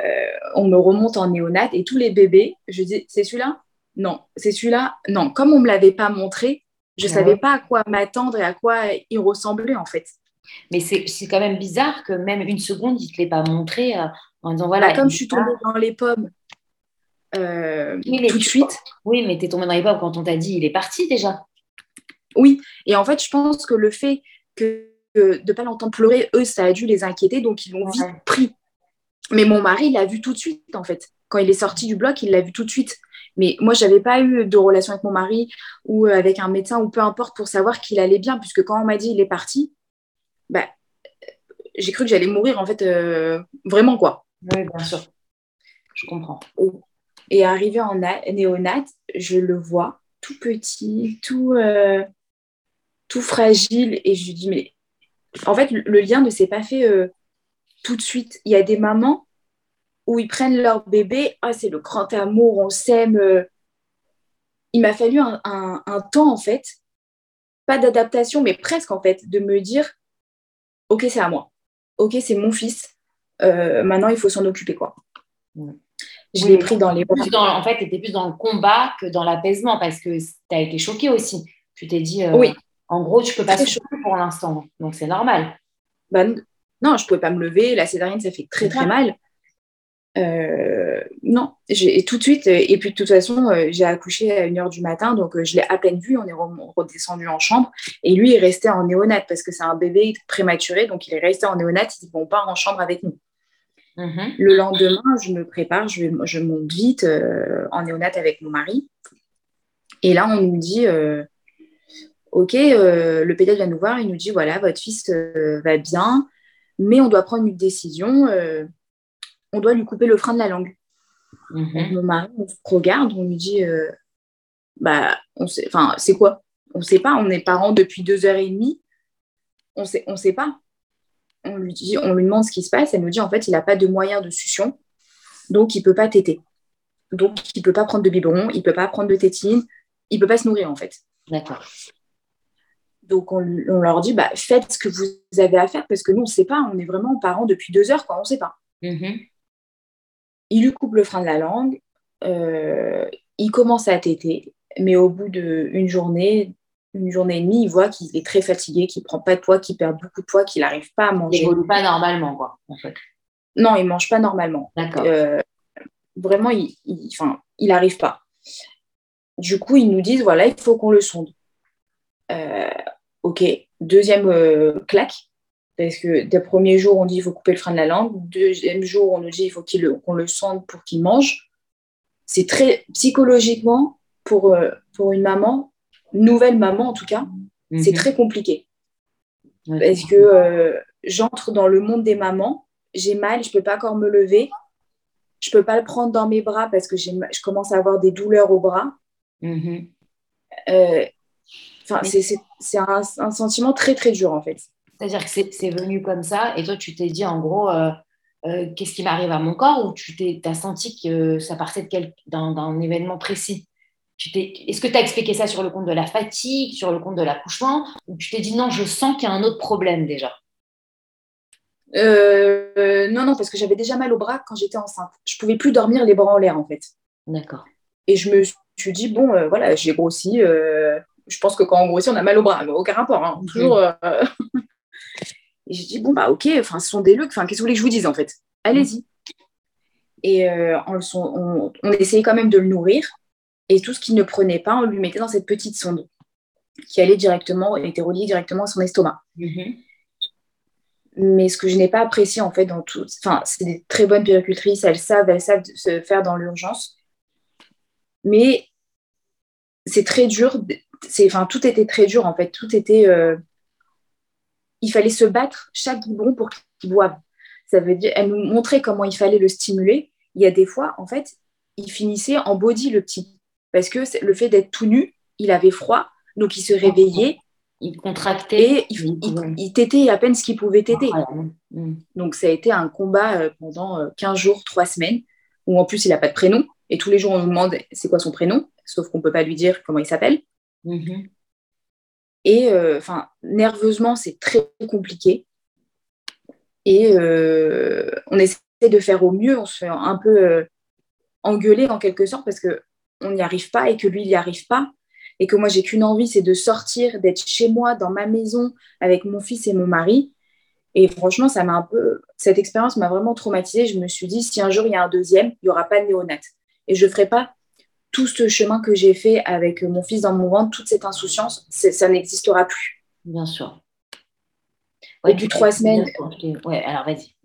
[SPEAKER 3] on me remonte en néonat et tous les bébés, je dis, c'est celui-là? Non, c'est celui-là? Non, comme on ne me l'avait pas montré, je ne savais pas à quoi m'attendre et à quoi il ressemblait en fait.
[SPEAKER 2] Mais c'est quand même bizarre que même une seconde, il ne te l'ait pas montré euh, en disant voilà.
[SPEAKER 3] Bah, comme je suis tombée dans les pommes euh, tout de suite.
[SPEAKER 2] Oui, mais tu es tombée dans les pommes quand on t'a dit il est parti déjà.
[SPEAKER 3] Oui, et en fait, je pense que le fait que, de ne pas l'entendre pleurer, eux, ça a dû les inquiéter, donc ils l'ont vite pris. Mais mon mari, l'a vu tout de suite, en fait. Quand il est sorti du bloc, il l'a vu tout de suite. Mais moi, je n'avais pas eu de relation avec mon mari ou euh, avec un médecin ou peu importe pour savoir qu'il allait bien, puisque quand on m'a dit il est parti, bah, j'ai cru que j'allais mourir, en fait, euh, vraiment, quoi.
[SPEAKER 2] Oui, bien sûr. Je comprends.
[SPEAKER 3] Et arrivé en néonat, je le vois tout petit, tout, euh, tout fragile. Et je lui dis, mais en fait, le lien ne s'est pas fait tout de suite. Il y a des mamans où ils prennent leur bébé, ah, c'est le grand amour, on s'aime. Il m'a fallu un, temps, en fait, pas d'adaptation, mais presque, en fait, de me dire, OK, c'est à moi. OK, c'est mon fils. Euh, maintenant, il faut s'en occuper, quoi.
[SPEAKER 2] Je l'ai pris dans les bras. en fait, tu étais plus dans le combat que dans l'apaisement parce que tu as été choquée aussi. Tu t'es dit, euh, oui. en gros, tu peux pas se pour l'instant. Donc, c'est normal.
[SPEAKER 3] Bah, non, je ne pouvais pas me lever. La césarienne, ça fait très, très mal. Euh, non, j'ai tout de suite, et puis de toute façon, euh, j'ai accouché à 1h du matin, donc euh, je l'ai à peine vu, on est redescendu en chambre, et lui est resté en néonate parce que c'est un bébé prématuré, donc il est resté en néonate, il dit bon, on part en chambre avec nous. Mm-hmm. Le lendemain, je me prépare, je, je monte vite en néonate avec mon mari, et là, on nous dit Ok, le pédiatre vient nous voir, il nous dit voilà, votre fils va bien, mais on doit prendre une décision, euh, on doit lui couper le frein de la langue. Mhm. mon mari, on se regarde, on lui dit, euh, bah, on sait, enfin, c'est quoi? On ne sait pas, on est parents depuis deux heures et demie, on sait, on sait pas. On lui, dit, on lui demande ce qui se passe, elle nous dit, en fait, il n'a pas de moyen de succion, donc il ne peut pas téter. Donc, il ne peut pas prendre de biberon, il ne peut pas prendre de tétine, il ne peut pas se nourrir, en fait.
[SPEAKER 2] D'accord.
[SPEAKER 3] Donc, on, leur dit, bah, faites ce que vous avez à faire parce que nous, on ne sait pas. On est vraiment parents depuis deux heures, quoi. On ne sait pas. Mm-hmm. Il lui coupe le frein de la langue. Euh, il commence à téter. Mais au bout d'une journée, une journée et demie, il voit qu'il est très fatigué, qu'il ne prend pas de poids, qu'il perd beaucoup de poids, qu'il n'arrive pas à manger.
[SPEAKER 2] Il ne pas normalement, quoi, en fait.
[SPEAKER 3] Non, il ne mange pas normalement.
[SPEAKER 2] D'accord. Euh,
[SPEAKER 3] vraiment, il n'arrive pas. Du coup, ils nous disent, voilà, il faut qu'on le sonde. Euh, ok, deuxième euh, claque, parce que des premiers jours, on dit il faut couper le frein de la langue. Deuxième jour, on nous dit il faut qu'on le sente pour qu'il mange. C'est très psychologiquement, pour, euh, pour une maman, nouvelle maman en tout cas, c'est mhm. très compliqué. parce que j'entre dans le monde des mamans, j'ai mal, je ne peux pas encore me lever, je ne peux pas le prendre dans mes bras parce que je commence à avoir des douleurs au bras. C'est un, sentiment très, très dur, en fait.
[SPEAKER 2] C'est-à-dire que c'est venu comme ça, et toi, tu t'es dit, en gros, euh,
[SPEAKER 4] qu'est-ce qui m'arrive à mon corps ou tu as senti que ça partait d'un événement précis? Est-ce que tu as expliqué ça sur le compte de la fatigue, sur le compte de l'accouchement, ou tu t'es dit non, je sens qu'il y a un autre problème déjà?
[SPEAKER 3] Euh, Non, non, parce que j'avais déjà mal au bras quand j'étais enceinte. Je pouvais plus dormir les bras en l'air en fait.
[SPEAKER 4] D'accord.
[SPEAKER 3] Et je me suis dit, bon, euh, voilà, j'ai grossi. Euh, je pense que quand on grossit, on a mal au bras. Aucun rapport. Hein. Toujours. Et j'ai dit, bon, bah ok, enfin, ce sont des. Enfin, qu'est-ce que vous voulez que je vous dise en fait? Allez-y. Et on, on, on essayait quand même de le nourrir. Et tout ce qu'il ne prenait pas, on lui mettait dans cette petite sonde qui allait directement, était reliée directement à son estomac. Mhm. Mais ce que je n'ai pas apprécié en fait dans tout, enfin, c'est des très bonnes péricultrices, elles savent, elles savent se faire dans l'urgence. Mais c'est très dur, c'est, enfin, tout était très dur en fait, tout était, euh, il fallait se battre chaque biberon pour qu'il boive. Ça veut dire, elle nous montrait comment il fallait le stimuler. Il y a des fois, en fait, il finissait en body le petit parce que le fait d'être tout nu, il avait froid, donc il se réveillait.
[SPEAKER 4] Il contractait.
[SPEAKER 3] Et il, il, tétait à peine ce qu'il pouvait téter. Mm. Donc ça a été un combat euh, pendant 15 euh, jours, 3 semaines, où en plus il n'a pas de prénom. Et tous les jours, on nous demande c'est quoi son prénom, sauf qu'on ne peut pas lui dire comment il s'appelle. Mm-hmm. Et euh, enfin, nerveusement, c'est très compliqué. Et on essaie de faire au mieux, on se fait un peu engueuler en quelque sorte parce que on n'y arrive pas et que lui, il n'y arrive pas. Et que moi, j'ai qu'une envie, c'est de sortir, d'être chez moi, dans ma maison, avec mon fils et mon mari. Et franchement, ça m'a un peu. Cette expérience m'a vraiment traumatisée. Je me suis dit, si un jour il y a un deuxième, il n'y aura pas de néonat. Et je ne ferai pas tout ce chemin que j'ai fait avec mon fils dans mon ventre, toute cette insouciance, ça n'existera plus.
[SPEAKER 4] Bien sûr.
[SPEAKER 3] Ouais, du trois semaines.
[SPEAKER 4] Ouais, alors vas-y.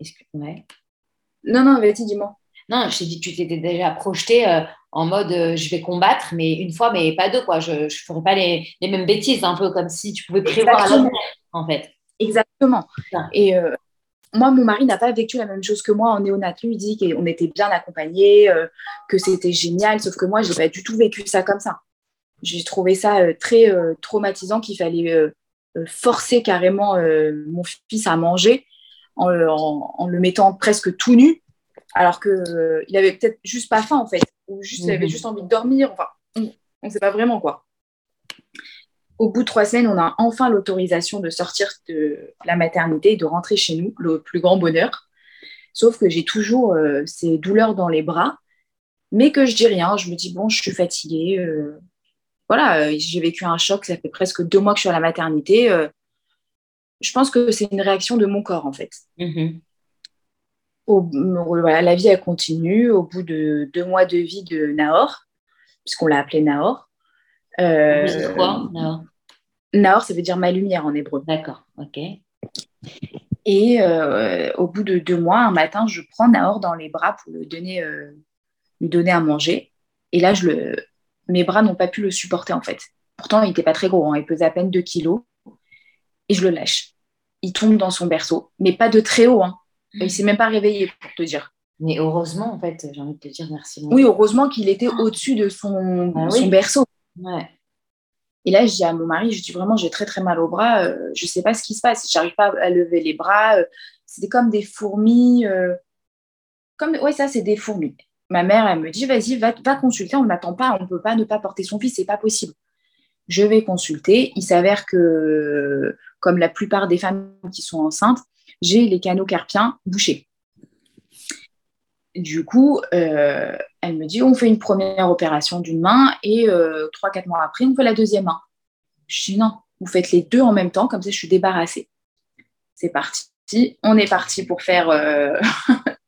[SPEAKER 3] Non, non, vas-y, dis-moi.
[SPEAKER 4] Non, je t'ai dit, tu t'étais déjà projeté euh, en mode euh, je vais combattre, mais une fois, mais pas deux, quoi. Je ne ferai pas les, mêmes bêtises, un peu comme si tu pouvais prévoir à en fait.
[SPEAKER 3] Exactement. Et euh, moi, mon mari n'a pas vécu la même chose que moi en néonat. Lui, il dit qu'on était bien accompagnés, que c'était génial, sauf que moi, je n'ai pas du tout vécu ça comme ça. J'ai trouvé ça très traumatisant qu'il fallait forcer carrément mon fils à manger en, en, le mettant presque tout nu alors qu'il euh, il avait peut-être juste pas faim en fait, ou juste, il avait mhm. juste envie de dormir. Enfin, on ne sait pas vraiment quoi. Au bout de trois semaines, on a enfin l'autorisation de sortir de la maternité et de rentrer chez nous, le plus grand bonheur. Sauf que j'ai toujours euh, ces douleurs dans les bras, mais que je dis rien. Je me dis, bon, je suis fatiguée. Euh, voilà, j'ai vécu un choc, ça fait presque deux mois que je suis à la maternité. je pense que c'est une réaction de mon corps, en fait. Mhm la vie a continué au bout de deux mois de vie de Nahor, puisqu'on l'a appelé Nahor.
[SPEAKER 4] Euh, quoi, Nahor
[SPEAKER 3] Nahor, ça veut dire ma lumière en hébreu.
[SPEAKER 4] D'accord, ok.
[SPEAKER 3] Et euh, au bout de deux mois, un matin, je prends Nahor dans les bras pour le donner, euh, lui donner à manger. Et là, je le... mes bras n'ont pas pu le supporter en fait. Pourtant, il n'était pas très gros, hein. il pesait à peine 2 kilos. Et je le lâche. Il tombe dans son berceau, mais pas de très haut. Hein. Il s'est même pas réveillé pour te dire.
[SPEAKER 4] Mais heureusement, en fait, j'ai envie de te dire merci.
[SPEAKER 3] Oui, heureusement qu'il était au-dessus de son, ah son berceau.
[SPEAKER 4] Ouais.
[SPEAKER 3] Et là, je dis à mon mari, je dis vraiment, j'ai très très mal au bras, Je euh, je sais pas ce qui se passe, j'arrive pas à lever les bras, euh, c'était comme des fourmis, euh, comme, ouais, ça c'est des fourmis. Ma mère, elle me dit, vas-y, va, va consulter, on n'attend pas, on ne peut pas ne pas porter son fils, c'est pas possible. Je vais consulter, il s'avère que, comme la plupart des femmes qui sont enceintes, j'ai les canaux carpiens bouchés. Du coup, euh, elle me dit, on fait une première opération d'une main et euh, trois, quatre mois après, on fait la deuxième main. Je dis non, vous faites les deux en même temps, comme ça je suis débarrassée. C'est parti. On est parti pour faire euh,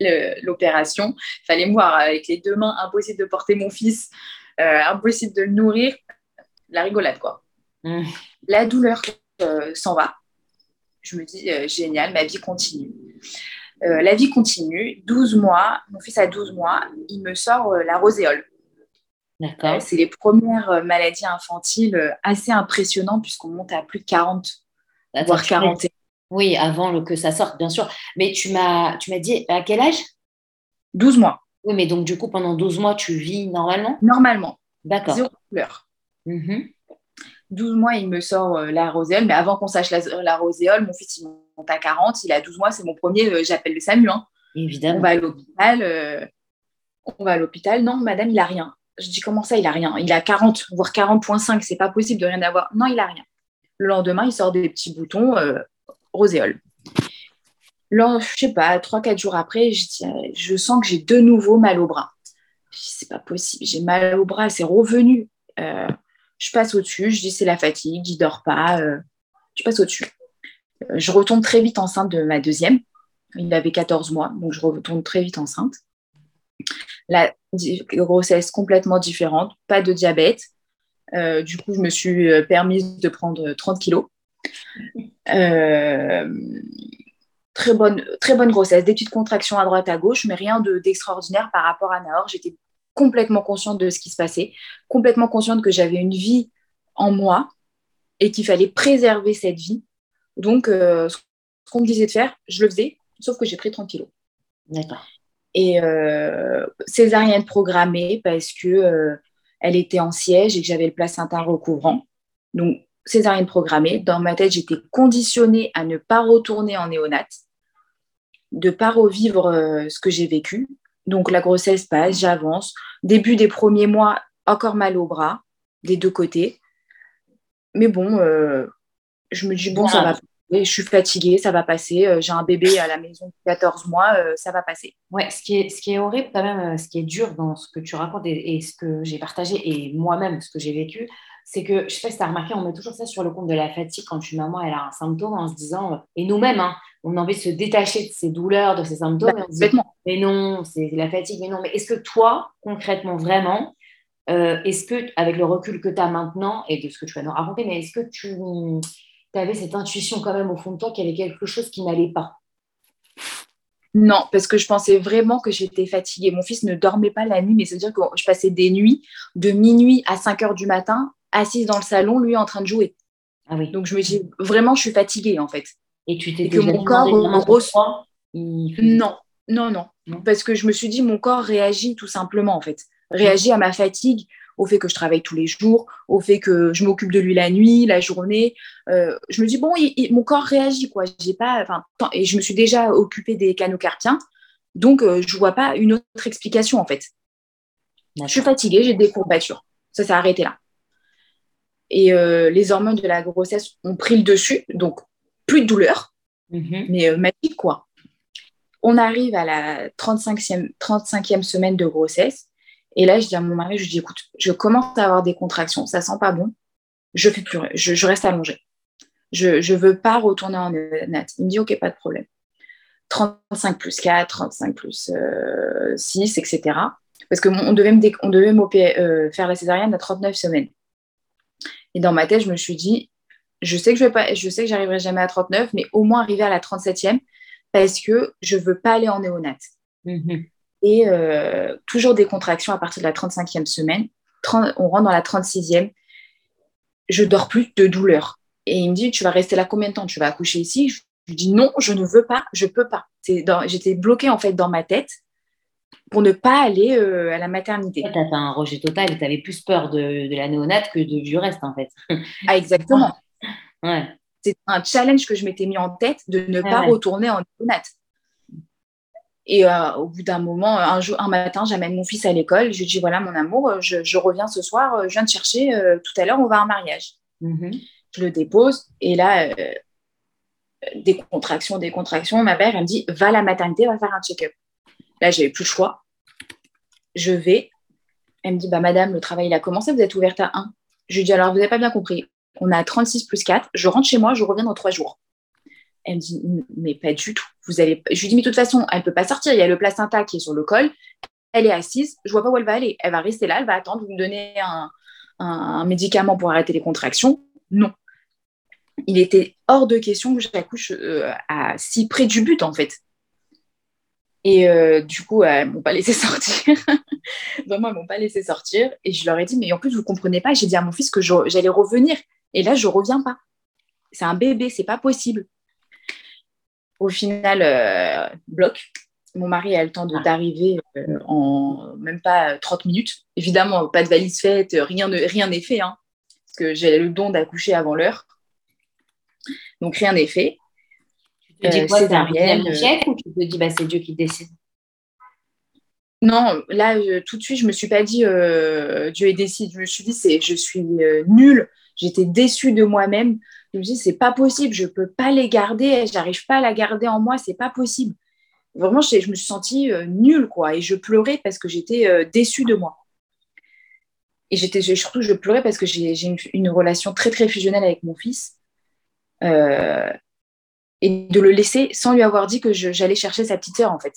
[SPEAKER 3] l'opération. Fallait me voir avec les deux mains, impossible de porter mon fils, impossible de le nourrir. La rigolade, quoi. Mmh. La douleur s'en va je me dis, euh, génial, ma vie continue. Euh, la vie continue. 12 mois, mon fils a 12 mois, il me sort euh, la roséole.
[SPEAKER 4] D'accord.
[SPEAKER 3] c'est les premières maladies infantiles assez impressionnantes puisqu'on monte à plus de 40, voire 40.
[SPEAKER 4] Oui, avant que ça sorte, bien sûr. Mais tu m'as, tu m'as dit à quel âge?
[SPEAKER 3] 12 mois.
[SPEAKER 4] Oui, mais donc du coup, pendant 12 mois, tu vis normalement?
[SPEAKER 3] Normalement.
[SPEAKER 4] D'accord.
[SPEAKER 3] Zéro couleur. Mhm. 12 mois, il me sort euh, la roséole. Mais avant qu'on sache la, roséole, mon fils, il monte à 40. Il a 12 mois, c'est mon premier, euh, j'appelle le SAMU. Hein.
[SPEAKER 4] Évidemment.
[SPEAKER 3] On va à l'hôpital. euh, on va à l'hôpital. Non, madame, il a rien. Je dis comment ça, il a rien? Il a 40, voire 40,5. C'est pas possible de rien avoir. Non, il a rien. Le lendemain, il sort des petits boutons euh, roséole. Là, je sais pas, 3-4 jours après, je, dis, euh, je sens que j'ai de nouveau mal au bras. C'est pas possible, j'ai mal au bras, c'est revenu. Euh, je passe au-dessus, je dis, c'est la fatigue, il dort pas. euh, je passe au-dessus. Euh, je retombe très vite enceinte de ma deuxième. Il avait 14 mois, donc je retombe très vite enceinte. La grossesse complètement différente, pas de diabète. Euh, du coup, je me suis permise de prendre 30 kilos. Très, bonne, très bonne grossesse, des petites contractions à droite à gauche, mais rien de- d'extraordinaire par rapport à Nahor. J'étais complètement consciente de ce qui se passait, complètement consciente que j'avais une vie en moi et qu'il fallait préserver cette vie. Donc, euh, ce qu'on me disait de faire, je le faisais, sauf que j'ai pris 30 kilos.
[SPEAKER 4] D'accord.
[SPEAKER 3] Et euh, césarienne programmée parce que euh, elle était en siège et que j'avais le placenta recouvrant. Donc, césarienne programmée. Dans ma tête, j'étais conditionnée à ne pas retourner en néonat, de ne pas revivre ce que j'ai vécu. Donc, la grossesse passe, j'avance. Début des premiers mois, encore mal au bras, des deux côtés. Mais bon, euh, je me dis, bon, ça va passer. Je suis fatiguée, ça va passer. Euh, J'ai un bébé à la maison de 14 mois, euh, ça va passer.
[SPEAKER 4] Ouais, ce qui, est, ce qui est horrible quand même, ce qui est dur dans ce que tu racontes et, et ce que j'ai partagé et moi-même ce que j'ai vécu, c'est que, je sais pas si tu as remarqué, on met toujours ça sur le compte de la fatigue quand une maman elle a un symptôme en se disant, et nous-mêmes, hein, on a envie de se détacher de ces douleurs, de ces symptômes,
[SPEAKER 3] Bah,
[SPEAKER 4] dit, mais non, c'est la fatigue, mais non, mais est-ce que toi, concrètement, vraiment, euh, est-ce que, avec le recul que tu as maintenant et de ce que tu vas nous raconter, mais est-ce que tu avais cette intuition quand même au fond de toi qu'il y avait quelque chose qui n'allait pas?
[SPEAKER 3] Non, parce que je pensais vraiment que j'étais fatiguée. Mon fils ne dormait pas la nuit, mais c'est-à-dire que je passais des nuits de minuit à 5 heures du matin, assise dans le salon, lui en train de jouer.
[SPEAKER 4] Ah oui.
[SPEAKER 3] Donc je me dis, vraiment, je suis fatiguée en fait.
[SPEAKER 4] Et tu t'es
[SPEAKER 3] Et que mon corps
[SPEAKER 4] il faisait
[SPEAKER 3] Non, non, non,
[SPEAKER 4] Non.
[SPEAKER 3] Parce que je me suis dit, mon corps réagit tout simplement en fait. Réagit à ma fatigue, au fait que je travaille tous les jours, au fait que je m'occupe de lui la nuit, la journée. Euh, je me dis, bon, il- il- mon corps réagit quoi. J'ai pas, et je me suis déjà occupée des canaux carpiens. Donc, euh, je vois pas une autre explication en fait. Je suis fatiguée, j'ai des courbatures. Ça s'est arrêté là. Et euh, les hormones de la grossesse ont pris le dessus, donc plus de douleur,
[SPEAKER 4] Mhm.
[SPEAKER 3] mais euh, magique quoi. On arrive à la 35e, 35e semaine de grossesse, et là je dis à mon mari, je dis écoute, je commence à avoir des contractions, ça sent pas bon, je fais plus, je, je reste allongée. Je je veux pas retourner en néonat. Il me dit ok, pas de problème. 35 plus 4, 35 plus euh, 6, etc. Parce qu'on devait me, on devait euh, faire la césarienne à 39 semaines. Et dans ma tête, je me suis dit, je sais que je vais pas, je sais que j'arriverai jamais à 39, mais au moins arriver à la 37e parce que je veux pas aller en néonat.
[SPEAKER 4] Mhm.
[SPEAKER 3] Et euh, toujours des contractions à partir de la 35e semaine. 30 on rentre dans la 36e. Je dors plus de douleur. Et il me dit, tu vas rester là combien de temps? Tu vas accoucher ici? Je lui dis, non, je ne veux pas, je peux pas. J'étais bloquée en fait dans ma tête pour ne pas aller euh, à la maternité.
[SPEAKER 4] Tu as fait un rejet total et tu avais plus peur de, de la néonate que de, du reste, en fait.
[SPEAKER 3] Ah, exactement.
[SPEAKER 4] Ouais.
[SPEAKER 3] C'est un challenge que je m'étais mis en tête de ne
[SPEAKER 4] Ouais,
[SPEAKER 3] pas
[SPEAKER 4] ouais.
[SPEAKER 3] retourner en néonat. Et euh, au bout d'un moment, un, jour, un matin, j'amène mon fils à l'école. Je lui dis voilà, mon amour, euh, je, je reviens ce soir. euh, Je viens te chercher. euh, tout à l'heure, on va à un mariage.
[SPEAKER 4] Mhm.
[SPEAKER 3] Je le dépose. Et là, euh, des contractions, des contractions. Ma mère, elle me dit va à la maternité, va faire un check-up. Là, j'avais plus le choix. Je vais. Elle me dit bah, madame, le travail, il a commencé. Vous êtes ouverte à 1. Je lui dis alors, vous n'avez pas bien compris. On a 36 plus 4. Je rentre chez moi, je reviens dans trois jours. Elle me dit, mais pas du tout. Vous allez... Je lui dis, mais de toute façon, elle ne peut pas sortir. Il y a le placenta qui est sur le col. Elle est assise. Je ne vois pas où elle va aller. Elle va rester là. Elle va attendre. Vous me donnez un, un, médicament pour arrêter les contractions. Non. Il était hors de question que j'accouche euh, à si près du but, en fait. Et euh, du coup, elles ne m'ont pas laissé sortir. Vraiment, elles ne m'ont pas laissé sortir. Et je leur ai dit, mais en plus, vous ne comprenez pas. J'ai dit à mon fils que j'allais revenir. Et là, je ne reviens pas. C'est un bébé, c'est pas possible. Au final, euh, bloc. Mon mari a le temps de-
[SPEAKER 4] Ah.
[SPEAKER 3] d'arriver euh, en même pas euh, 30 minutes. Évidemment, pas de valise faite, rien ne- rien n'est fait. hein, parce que j'ai le don d'accoucher avant l'heure. Donc, rien n'est fait.
[SPEAKER 4] Tu te dis quoi, c'est un ou tu te dis bah, c'est Dieu qui décide?
[SPEAKER 3] Non, là, tout de suite, je me suis pas dit euh, Dieu est décide. Je me suis dit c'est, je suis euh, nulle. J'étais déçue de moi-même. Je me suis dit c'est pas possible. Je peux pas les garder. J'arrive pas à la garder en moi. C'est pas possible. Vraiment, je, me suis sentie euh, nulle quoi. Et je pleurais parce que j'étais déçue de moi. Et j'étais surtout je pleurais parce que j'ai une, relation très très fusionnelle avec mon fils. et de le laisser sans lui avoir dit que j'allais chercher sa petite sœur en fait.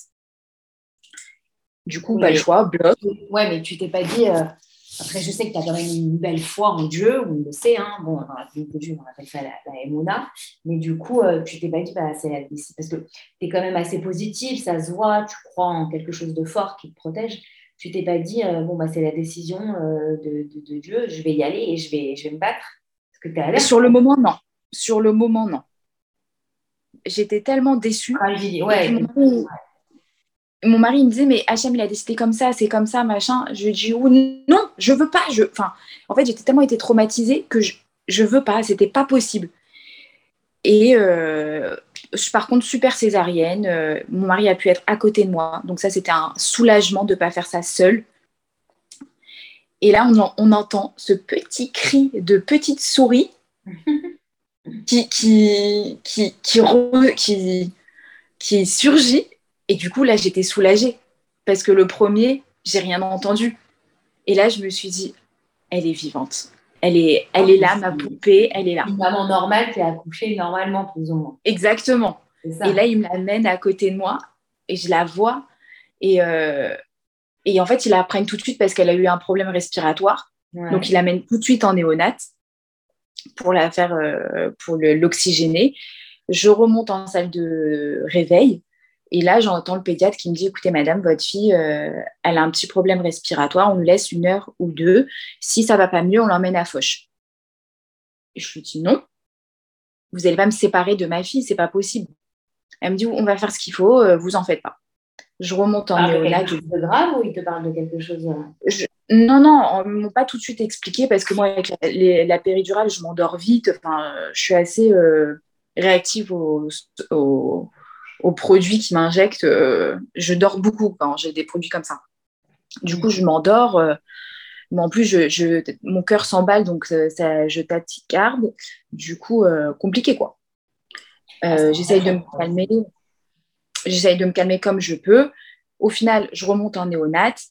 [SPEAKER 3] Du coup, pas le choix, bloc.
[SPEAKER 4] Ouais, mais tu t'es pas dit. Euh, après, je sais que tu as quand même une belle foi en Dieu, on le sait. Hein. Bon, dans la de Dieu, on appelle ça la, la Mais du coup, euh, tu t'es pas dit, bah, c'est la Parce que tu es quand même assez positif, ça se voit, tu crois en quelque chose de fort qui te protège. Tu t'es pas dit, euh, bon, bah, c'est la décision de, de, Dieu, je vais y aller et je vais, je vais me battre.
[SPEAKER 3] Que Sur le moment, non. Sur le moment, non. J'étais tellement déçue. Ah, ouais, mon mari me disait mais Hachem il a décidé comme ça c'est comme ça machin. Je lui dis non je veux pas je enfin en fait j'étais tellement été traumatisée que je je veux pas c'était pas possible. Et euh, par contre super césarienne euh, mon mari a pu être à côté de moi. Donc ça c'était un soulagement de pas faire ça seul et là on, on entend ce petit cri de petite souris qui qui qui qui, qui, qui surgit et du coup, là, j'étais soulagée parce que le premier, j'ai rien entendu. Et là, je me suis dit, elle est vivante. Elle est, elle est là, ma poupée, elle est là.
[SPEAKER 4] Une maman normale qui a accouché normalement, plus ou moins.
[SPEAKER 3] Exactement. Et là, il me l'amène à côté de moi et je la vois. Et, euh, et en fait, il la prenne tout de suite parce qu'elle a eu un problème respiratoire. Donc, il l'amène tout de suite en néonate pour la faire, euh, pour l'oxygéner. Je remonte en salle de réveil. Et là, j'entends le pédiatre qui me dit, écoutez, madame, votre fille, euh, elle a un petit problème respiratoire, on laisse une heure ou deux. Si ça va pas mieux, on l'emmène à Foch. Et je lui dis, non, vous n'allez pas me séparer de ma fille, c'est pas possible. Elle me dit, on va faire ce qu'il faut, euh, vous en faites pas. Je remonte en ah,
[SPEAKER 4] néonat. C'est grave ou il te parle de quelque chose euh?
[SPEAKER 3] Non, non, ne m'ont pas tout de suite expliqué parce que moi, avec la, péridurale, je m'endors vite. Enfin, je suis assez réactive au aux produits qui m'injectent. Euh, je dors beaucoup quand j'ai des produits comme ça. Du coup, je m'endors. Euh, mais en plus, je, mon cœur s'emballe, donc euh, ça, je tachycarde. Du coup, compliqué, quoi. Ah, j'essaye de me calmer. J'essaye de me calmer comme je peux. Au final, je remonte en néonate.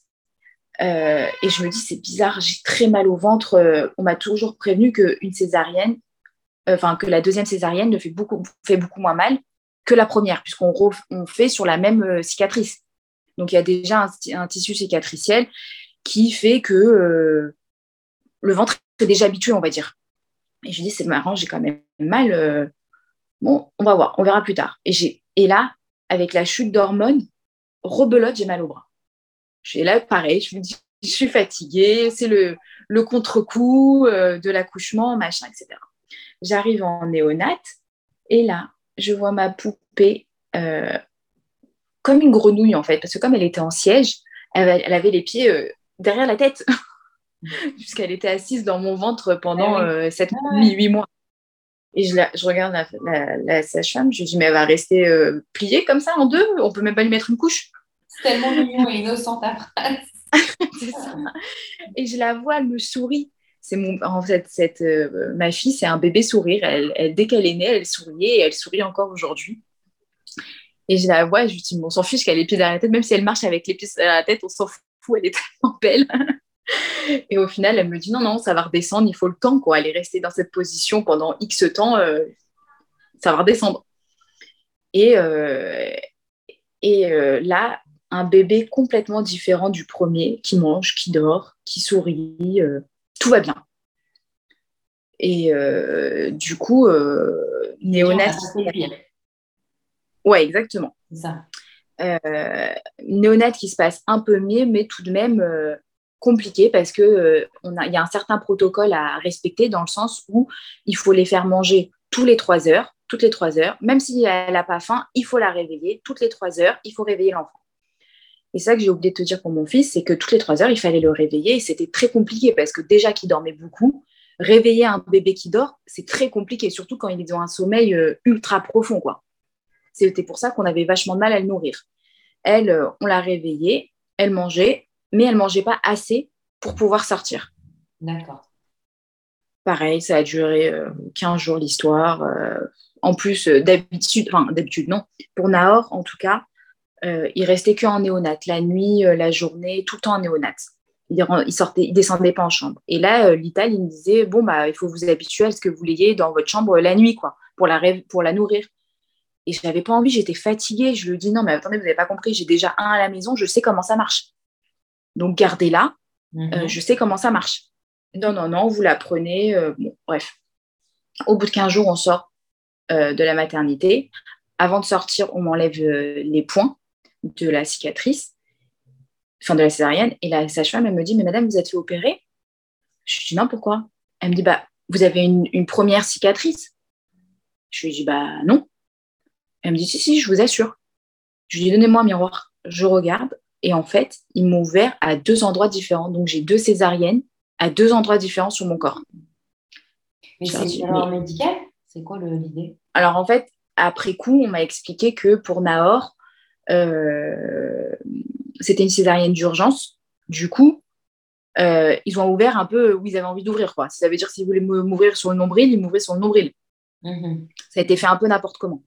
[SPEAKER 3] et je me dis, c'est bizarre, j'ai très mal au ventre. on m'a toujours prévenu qu'une césarienne, enfin que la deuxième césarienne ne fait beaucoup, fait beaucoup moins mal que la première, puisqu'on on fait sur la même euh, cicatrice. Donc il y a déjà un, tissu cicatriciel qui fait que euh, le ventre est déjà habitué, on va dire. Et je dis, c'est marrant, j'ai quand même mal. Euh, bon, on va voir, on verra plus tard. Et, et là, avec la chute d'hormones, rebelote, j'ai mal au bras. Je là, pareil, je me dis, je suis fatiguée, c'est le, le contre-coup de l'accouchement, machin, etc. J'arrive en néonate, et là, je vois ma poupée euh, comme une grenouille en fait, parce que comme elle était en siège, elle, avait les pieds euh, derrière la tête, puisqu'elle était assise dans mon ventre pendant 7 8 mois. Et je, je regarde la, sage-femme, je lui dis, mais elle va rester euh, pliée comme ça en deux, on peut même pas lui mettre une couche.
[SPEAKER 4] C'est tellement mignon et innocent ta phrase.
[SPEAKER 3] Et je la vois, elle me sourit c'est mon en fait cette euh, ma fille c'est un bébé sourire. Elle, dès qu'elle est née elle souriait et elle sourit encore aujourd'hui. Et je la vois je lui dis on s'en fiche qu'elle ait les pieds derrière la tête. Même si elle marche avec les pieds derrière la tête on s'en fout. Elle est tellement belle. Et au final elle me dit non non ça va redescendre. Il faut le temps quoi. Elle est restée dans cette position pendant x temps euh, ça va redescendre. Et euh, et là un bébé complètement différent du premier qui mange qui dort qui sourit tout va bien. Et euh, du coup, euh, néonat. Ouais, exactement. Ça. Euh, néonat qui se passe un peu mieux, mais tout de même euh, compliqué parce que il y a un certain protocole à respecter dans le sens où il faut les faire manger tous les trois heures, toutes les trois heures, même si elle n'a pas faim, il faut la réveiller toutes les trois heures, il faut réveiller l'enfant. Et ça que j'ai oublié de te dire pour mon fils, c'est que toutes les trois heures, il fallait le réveiller et c'était très compliqué parce que déjà qu'il dormait beaucoup, réveiller un bébé qui dort, c'est très compliqué, surtout quand il est dans un sommeil euh, ultra profond, quoi. C'était pour ça qu'on avait vachement de mal à le nourrir. Elle, euh, on l'a réveillée, elle mangeait, mais elle mangeait pas assez pour pouvoir sortir.
[SPEAKER 4] D'accord.
[SPEAKER 3] Pareil, ça a duré 15 jours l'histoire. en plus, d'habitude, enfin d'habitude non, pour Nahor en tout cas, il restait que en néonat. La nuit, la journée, tout le temps en néonat il, il, sortait, il descendait pas en chambre. Et là, euh, l'Ital, il me disait, bon, bah, il faut vous habituer à ce que vous l'ayez dans votre chambre la nuit, quoi, pour la, pour la nourrir. Et je n'avais pas envie, j'étais fatiguée. Je lui dis, non, mais attendez, vous n'avez pas compris, j'ai déjà un à la maison, je sais comment ça marche. Donc, gardez-la, euh, mhm. je sais comment ça marche. Non, non, non, vous la prenez. Euh, bon, bref. Au bout de 15 jours, on sort de la maternité. Avant de sortir, on m'enlève les points de la cicatrice enfin de la césarienne. Et la sage-femme, elle me dit, mais madame, vous êtes fait opérer? Je lui dis, non, pourquoi? Elle me dit, bah, vous avez une, première cicatrice Je lui dis, bah, non. Elle me dit, si, si, je vous assure. Je lui dis, donnez-moi un miroir. Je regarde. Et en fait, ils m'ont ouvert à deux endroits différents. Donc, j'ai deux césariennes à deux endroits différents sur mon corps.
[SPEAKER 4] Mais c'est une erreur médicale? C'est quoi l'idée?
[SPEAKER 3] Alors, en fait, après coup, on m'a expliqué que pour Nahor, c'était une césarienne d'urgence. Du coup, euh, ils ont ouvert un peu où ils avaient envie d'ouvrir. Quoi. Ça veut dire s'ils voulaient m'ouvrir sur le nombril, ils m'ouvraient sur le nombril. Mhm. Ça a été fait un peu n'importe comment.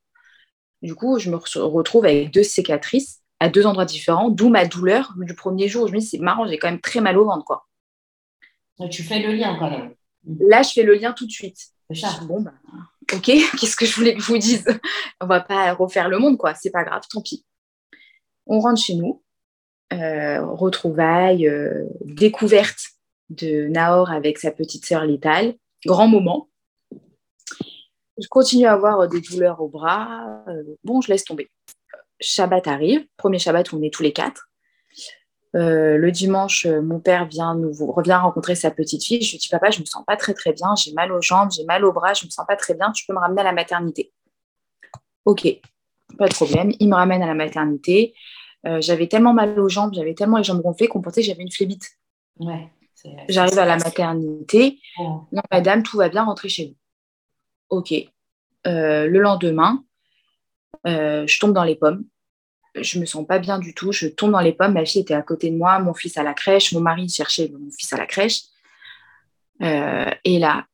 [SPEAKER 3] Du coup, je me retrouve avec deux cicatrices à deux endroits différents, d'où ma douleur du premier jour. Je me dis, c'est marrant, j'ai quand même très mal au ventre. Quoi.
[SPEAKER 4] tu fais le lien quand même.
[SPEAKER 3] Là, je fais le lien tout de suite. Bon, bah, ok, qu'est-ce que je voulais que je vous dise? On va pas refaire le monde, quoi. C'est pas grave, tant pis. On rentre chez nous. Euh, retrouvailles, euh, découverte de Nahor avec sa petite sœur létale. Grand moment. Je continue à avoir des douleurs au bras. Euh, bon, je laisse tomber. Shabbat arrive, premier Shabbat où on est tous les quatre. le dimanche, mon père vient nous revient rencontrer sa petite fille. Je lui dis papa, je me sens pas très très bien, j'ai mal aux jambes, j'ai mal au bras, je me sens pas très bien. Tu peux me ramener à la maternité Ok, pas de problème. Il me ramène à la maternité. Euh, j'avais tellement mal aux jambes, j'avais tellement les jambes gonflées qu'on pensait que j'avais une phlébite. J'arrive à la maternité. Non, madame, tout va bien, rentrer chez vous. Ok. Euh, le lendemain, euh, je tombe dans les pommes. Je me sens pas bien du tout. Je tombe dans les pommes. Ma fille était à côté de moi, mon fils à la crèche. Mon mari cherchait mon fils à la crèche. et là,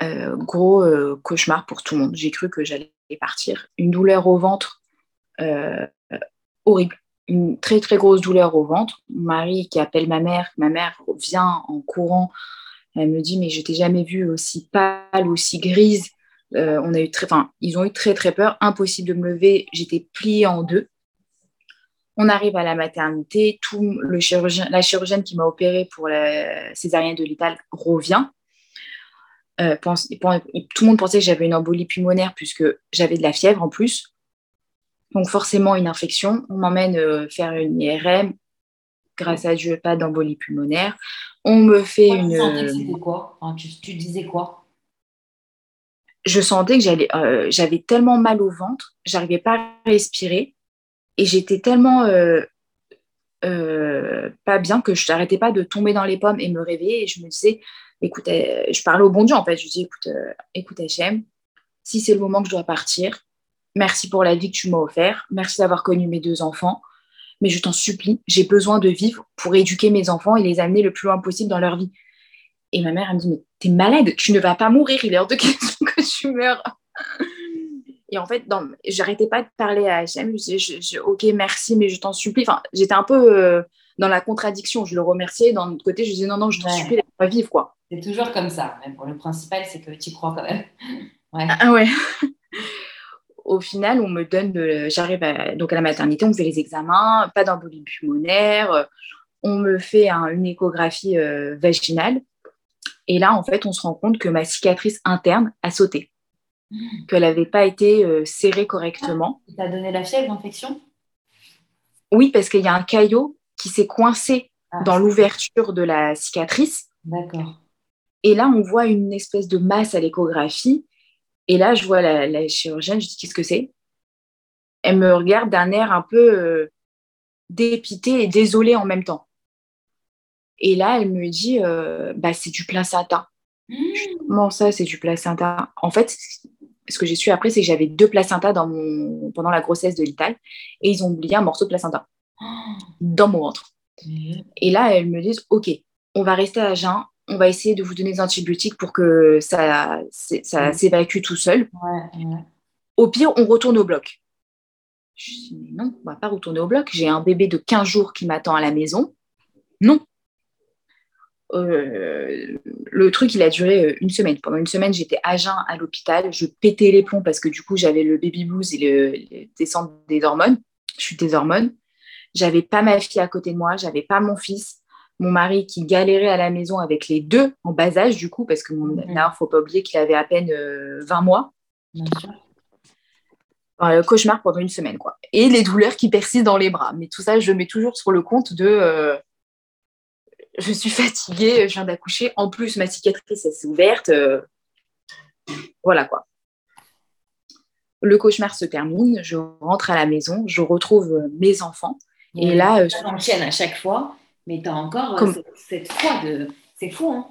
[SPEAKER 3] gros cauchemar pour tout le monde. J'ai cru que j'allais partir. Une douleur au ventre horrible une très très grosse douleur au ventre. Mon mari qui appelle ma mère, ma mère vient en courant. Elle me dit mais je t'ai jamais vue aussi pâle, aussi grise. Euh, on a eu enfin, ils ont eu très très peur, impossible de me lever. J'étais pliée en deux. On arrive à la maternité, tout le chirurgien, la chirurgienne qui m'a opérée pour la césarienne de l'étal revient. Euh, tout le monde pensait que j'avais une embolie pulmonaire puisque j'avais de la fièvre en plus. Donc forcément une infection. On m'emmène euh, faire une IRM. Grâce à Dieu, pas d'embolie pulmonaire. On me fait une.
[SPEAKER 4] Tu quoi? Tu, disais quoi?
[SPEAKER 3] Je sentais que euh, j'avais tellement mal au ventre, j'arrivais pas à respirer et j'étais tellement euh, pas bien que je n'arrêtais pas de tomber dans les pommes et me réveiller. Et je me disais, écoute, je parlais au bon Dieu en fait. Je dis, écoute, écoute HM, si c'est le moment que je dois partir, Merci pour la vie que tu m'as offerte. Merci d'avoir connu mes deux enfants. Mais je t'en supplie, j'ai besoin de vivre pour éduquer mes enfants et les amener le plus loin possible dans leur vie. Et ma mère, elle me dit, mais t'es malade, tu ne vas pas mourir, il est hors de question que tu meurs. Et en fait, j'arrêtais pas de parler à HM. Je disais, ok, merci, mais je t'en supplie. Enfin, j'étais un peu euh, dans la contradiction. Je le remerciais. D'un autre côté, je disais, non, non, je t'en supplie, pas vivre, quoi.
[SPEAKER 4] C'est toujours comme ça. Même pour le principal, c'est que tu crois quand même.
[SPEAKER 3] Ouais. Ah ouais au final, on me donne, j'arrive donc à la maternité, on me fait les examens, pas d'embolie pulmonaire, euh, on me fait une échographie euh, vaginale. Et là, en fait, on se rend compte que ma cicatrice interne a sauté, mmh. qu'elle n'avait pas été euh, serrée correctement.
[SPEAKER 4] Tu as donné la fièvre d'infection
[SPEAKER 3] Oui, parce qu'il y a un caillot qui s'est coincé ah, dans l'ouverture de la cicatrice.
[SPEAKER 4] D'accord.
[SPEAKER 3] Et là, on voit une espèce de masse à l'échographie et là, je vois la, chirurgienne, je dis qu'est-ce que c'est? Elle me regarde d'un air un peu euh, dépité et désolé en même temps. Et là, elle me dit euh, bah, c'est du placenta. Mmh. Comment ça, c'est du placenta? En fait, ce que j'ai su après, c'est que j'avais deux placentas dans mon... pendant la grossesse de l'Italie et ils ont oublié un morceau de placenta dans mon ventre. Et là, elles me disent Ok, on va rester à jeun, on va essayer de vous donner des antibiotiques pour que ça, ça s'évacue tout seul. Au pire, on retourne au bloc. Je dis Mais non, on va pas retourner au bloc. J'ai un bébé de 15 jours qui m'attend à la maison. Non, euh, le truc, il a duré euh, une semaine. Pendant une semaine, j'étais à jeun à l'hôpital. Je pétais les plombs parce que du coup, j'avais le baby blues et le, descente des hormones. Je suis des hormones. J'avais pas ma fille à côté de moi. J'avais pas mon fils. Mon mari qui galérait à la maison avec les deux en bas âge, du coup, parce que mon mmh. faut pas oublier qu'il avait à peine 20 euh, mois. Bien sûr. cauchemar pendant une semaine, quoi. Et les douleurs qui persistent dans les bras. Mais tout ça, je mets toujours sur le compte de je suis fatiguée, je viens d'accoucher. En plus, ma cicatrice, elle s'est ouverte. Euh, voilà quoi. Le cauchemar se termine, je rentre à la maison, je retrouve euh, mes enfants. et là.
[SPEAKER 4] Euh, ça enchaîne à chaque fois, mais tu as encore cette, foi de. C'est fou, hein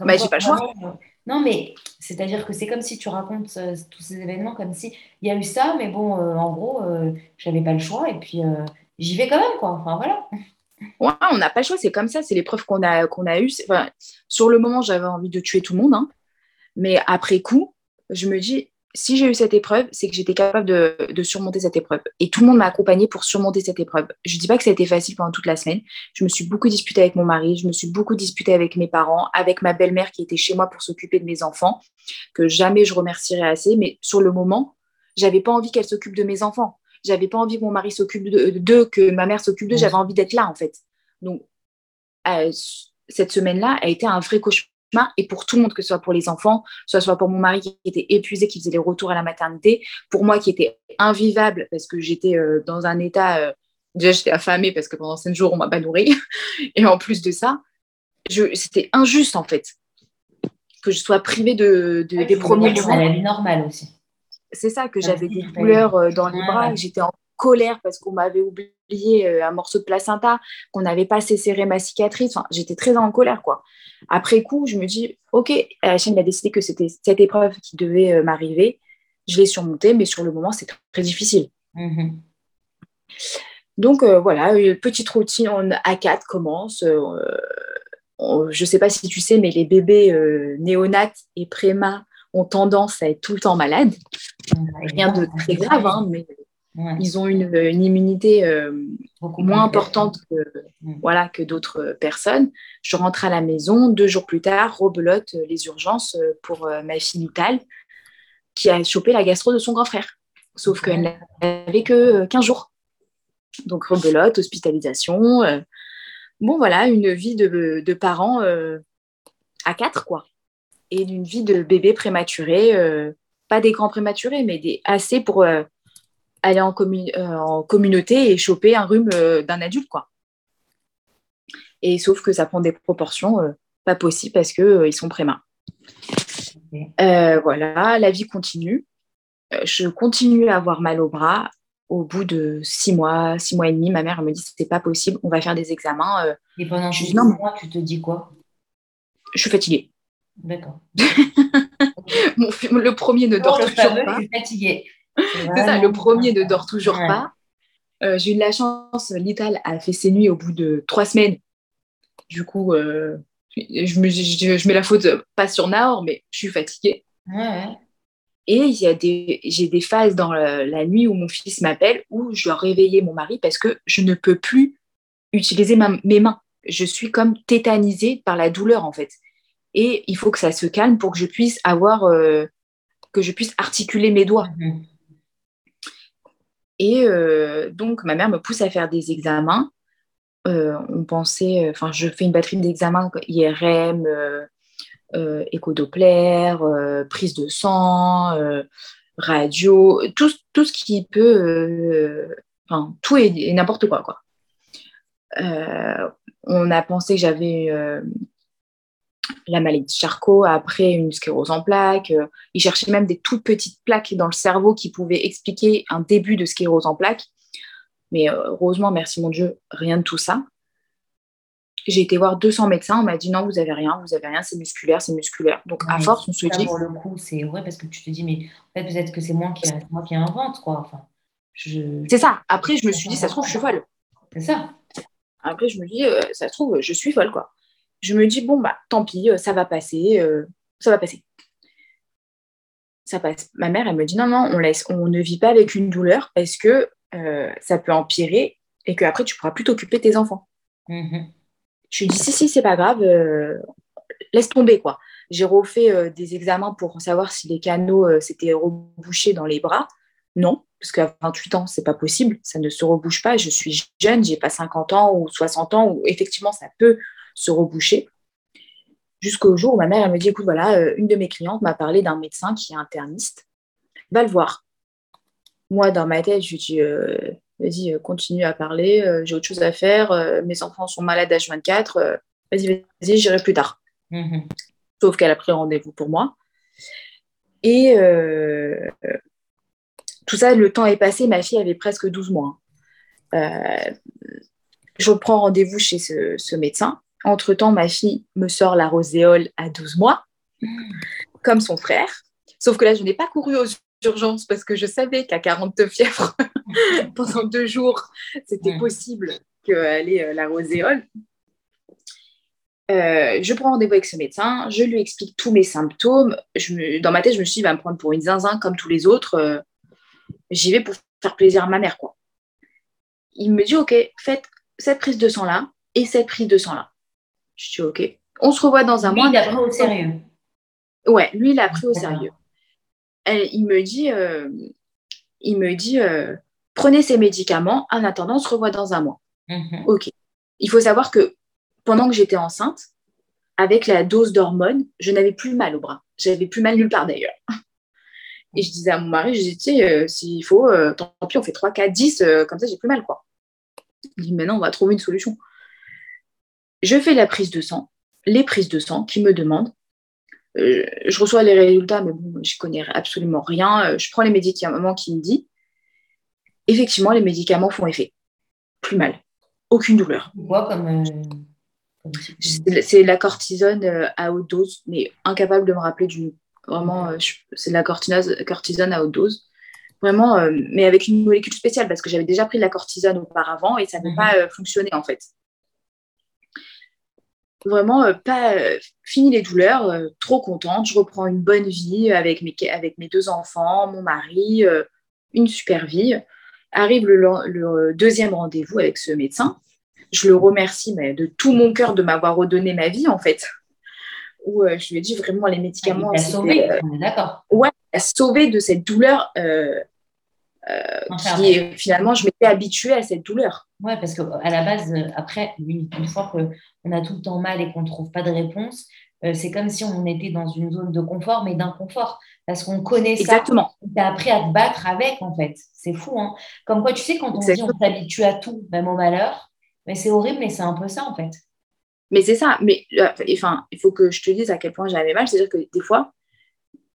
[SPEAKER 3] bah, j'ai pas le choix.
[SPEAKER 4] Non, mais c'est-à-dire que c'est comme si tu racontes tous ces événements comme si il y a eu ça, mais bon, en gros, j'avais pas le choix et puis j'y vais quand même, quoi. Enfin, voilà.
[SPEAKER 3] Ouais, on n'a pas le choix, c'est comme ça, c'est l'épreuve qu'on a, qu'on a eue. sur le moment, j'avais envie de tuer tout le monde, hein. mais après coup, je me dis, si j'ai eu cette épreuve, c'est que j'étais capable de, surmonter cette épreuve. Et tout le monde m'a accompagnée pour surmonter cette épreuve. Je ne dis pas que ça a été facile pendant toute la semaine. Je me suis beaucoup disputée avec mon mari, je me suis beaucoup disputée avec mes parents, avec ma belle-mère qui était chez moi pour s'occuper de mes enfants, que jamais je remercierai assez. Mais sur le moment, j'avais pas envie qu'elle s'occupe de mes enfants. J'avais pas envie que mon mari s'occupe d'eux, que ma mère s'occupe d'eux. J'avais envie d'être là, en fait. Donc, euh, cette semaine-là a été un vrai cauchemar. Et pour tout le monde, que ce soit pour les enfants, soit soit pour mon mari qui était épuisé, qui faisait les retours à la maternité, pour moi qui était invivable parce que j'étais euh, dans un état. Euh, déjà, j'étais affamée parce que pendant cinq jours, on m'a pas nourri. Et en plus de ça, c'était injuste, en fait, que je sois privée de, des premiers
[SPEAKER 4] jours. normale aussi
[SPEAKER 3] c'est ça, que j'avais des douleurs euh, dans les bras, que j'étais en colère parce qu'on m'avait oublié euh, un morceau de placenta, qu'on n'avait pas serré ma cicatrice. Enfin, j'étais très en colère, quoi. Après coup, je me dis, OK, la chaîne a décidé que c'était cette épreuve qui devait euh, m'arriver. Je l'ai surmontée, mais sur le moment, c'est très, difficile. Mm-hmm. Donc voilà, une petite routine en A4 commence. je ne sais pas si tu sais, mais les bébés néonates et préma ont tendance à être tout le temps malades. Rien de très grave, hein, mais ils ont une, immunité euh, moins importante que, voilà, que d'autres personnes. Je rentre à la maison, deux jours plus tard, rebelote les urgences pour euh, ma fille Nitale, qui a chopé la gastro de son grand frère. Sauf qu'elle n'avait que 15 jours. Donc rebelote, hospitalisation. Euh, bon, voilà, une vie de, de parents à quatre, quoi et d'une vie de bébé prématuré, euh, pas des grands prématurés, mais des, assez pour euh, aller en, euh, en, communauté et choper un rhume d'un adulte. quoi. Et sauf que ça prend des proportions pas possibles parce qu'ils sont préma. voilà, la vie continue. je continue à avoir mal au bras. Au bout de six mois, six mois et demi, ma mère me dit c'est pas possible, on va faire des examens.
[SPEAKER 4] et pendant six mois, tu te dis quoi?
[SPEAKER 3] Je suis fatiguée.
[SPEAKER 4] D'accord.
[SPEAKER 3] le premier ne dort toujours pas.
[SPEAKER 4] fatigué.
[SPEAKER 3] C'est ça, le premier ne dort toujours pas. Euh, j'ai eu de la chance, Lital a fait ses nuits au bout de trois semaines. Du coup, euh, je, me, je, mets la faute pas sur Nahor, mais je suis fatiguée. Et il y a des, j'ai des phases dans la, nuit où mon fils m'appelle où je dois réveiller mon mari parce que je ne peux plus utiliser mes mains. Je suis comme tétanisée par la douleur en fait et il faut que ça se calme pour que je puisse avoir, euh, que je puisse articuler mes doigts. Mhm. Et euh, donc, ma mère me pousse à faire des examens. Euh, on pensait, enfin, je fais une batterie d'examens IRM, écho-doppler, prise de sang, radio, tout, tout, ce qui peut, enfin, tout et, n'importe quoi, quoi. on a pensé que j'avais la maladie de Charcot, après une sclérose en plaques. Euh, il cherchait même des toutes petites plaques dans le cerveau qui pouvaient expliquer un début de sclérose en plaques. Mais euh, heureusement, merci mon Dieu, rien de tout ça. J'ai été voir 200 médecins, on m'a dit non, vous avez rien, vous avez rien, c'est musculaire, c'est musculaire. Donc à force, on se dit.
[SPEAKER 4] Pour le coup, c'est vrai parce que tu te dis, mais en fait, peut-être que c'est moi qui, moi qui invente, quoi. Enfin,
[SPEAKER 3] je... C'est ça. Après, je me suis dit, ça se trouve, je suis folle.
[SPEAKER 4] C'est ça.
[SPEAKER 3] Après, je me dis, euh, ça se trouve, je suis folle, quoi. Je me dis, bon, bah, tant pis, euh, ça va passer, euh, ça va passer. Ça passe. Ma mère, elle me dit, non, non, on, laisse, on ne vit pas avec une douleur parce que ça peut empirer et qu'après, tu pourras plus t'occuper de tes enfants. Mm-hmm. Je lui dis, si, si, c'est pas grave, laisse tomber, quoi. J'ai refait des examens pour savoir si les canaux s'étaient rebouchés dans les bras. Non, parce qu'à 28 ans, c'est pas possible, ça ne se rebouche pas. Je suis jeune, j'ai pas 50 ans ou 60 ans où effectivement ça peut se reboucher. Jusqu'au jour où ma mère elle me dit écoute, voilà, euh, une de mes clientes m'a parlé d'un médecin qui est interniste, va le voir. Moi, dans ma tête, je lui dis euh, vas-y, euh, continue à parler, j'ai autre chose à faire, mes enfants sont malades à 24 vas-y, vas-y, j'irai plus tard. Mm-hmm. Sauf qu'elle a pris rendez-vous pour moi. Et tout ça, le temps est passé, ma fille avait presque 12 mois. Euh, je prends rendez-vous chez ce, médecin. Entre-temps, ma fille me sort la roséole à 12 mois, comme son frère. Sauf que là, je n'ai pas couru aux urgences parce que je savais qu'à 42 fièvres, pendant deux jours, c'était possible qu'elle ait euh, la roséole. Euh, je prends rendez-vous avec ce médecin, je lui explique tous mes symptômes. dans ma tête, je me suis dit, il va me prendre pour une zinzin comme tous les autres j'y vais pour faire plaisir à ma mère, quoi. Il me dit, OK, faites cette prise de sang-là et cette prise de sang-là. Je dis, OK. On se revoit dans un mois.
[SPEAKER 4] Lui, il a pris au sérieux.
[SPEAKER 3] Ouais, lui, il a pris au sérieux. il me dit, euh, il me dit euh, prenez ces médicaments. En attendant, on se revoit dans un mois. Mhm. OK. Il faut savoir que pendant que j'étais enceinte, avec la dose d'hormones, je n'avais plus mal au bras. J'avais plus mal nulle part d'ailleurs. Et je disais à mon mari, je disais, tu sais, euh, s'il faut, euh, tant pis, on fait 3, 4, 10, comme ça, j'ai plus mal, quoi. Il dit, maintenant, on va trouver une solution. Je fais la prise de sang, les prises de sang qui me demandent. Euh, je reçois les résultats, mais bon, je connais absolument rien. je prends les médicaments qui me dit. Effectivement, les médicaments font effet. Plus mal. Aucune douleur.
[SPEAKER 4] Quoi comme.
[SPEAKER 3] C'est la cortisone à haute dose, mais incapable de me rappeler du Vraiment, euh, c'est de la cortisone à haute dose. Vraiment, euh, mais avec une molécule spéciale parce que j'avais déjà pris de la cortisone auparavant et ça n'a mhm. pas euh, fonctionné en fait. Vraiment, pas fini les douleurs, trop contente. Je reprends une bonne vie avec mes, avec mes deux enfants, mon mari, une super vie. Arrive le, deuxième rendez-vous avec ce médecin. Je le remercie mais de tout mon cœur de m'avoir redonné ma vie en fait où euh, je lui ai dit vraiment les médicaments.
[SPEAKER 4] Ah, sauvé, euh, on est d'accord.
[SPEAKER 3] Ouais, sauvé de cette douleur euh, qui finalement, je m'étais habituée à cette douleur.
[SPEAKER 4] Ouais, parce qu'à la base, après, une, fois qu'on a tout le temps mal et qu'on ne trouve pas de réponse, c'est comme si on était dans une zone de confort, mais d'inconfort. Parce qu'on connaît ça.
[SPEAKER 3] Exactement.
[SPEAKER 4] Tu as appris à te battre avec, en fait. C'est fou, hein. Comme quoi, tu sais, quand on dit on s'habitue à tout, même au malheur, mais c'est horrible, mais c'est un peu ça, en fait.
[SPEAKER 3] Mais c'est ça. Mais euh, enfin, il faut que je te dise à quel point j'avais mal. C'est-à-dire que des fois,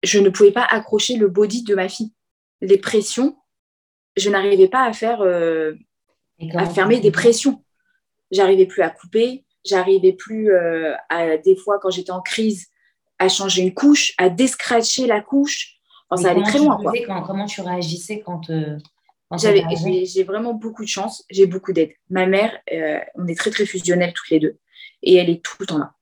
[SPEAKER 3] je ne pouvais pas accrocher le body de ma fille. Les pressions, je n'arrivais pas à faire, euh, à fermer des pressions. J'arrivais plus à couper. J'arrivais plus euh, à des fois quand j'étais en crise à changer une couche, à descratcher la couche. Enfin, ça allait très loin.
[SPEAKER 4] Quoi. comment tu réagissais quand,
[SPEAKER 3] j'ai vraiment beaucoup de chance, j'ai beaucoup d'aide. Ma mère, on est très très fusionnels toutes les deux et elle est tout le temps là.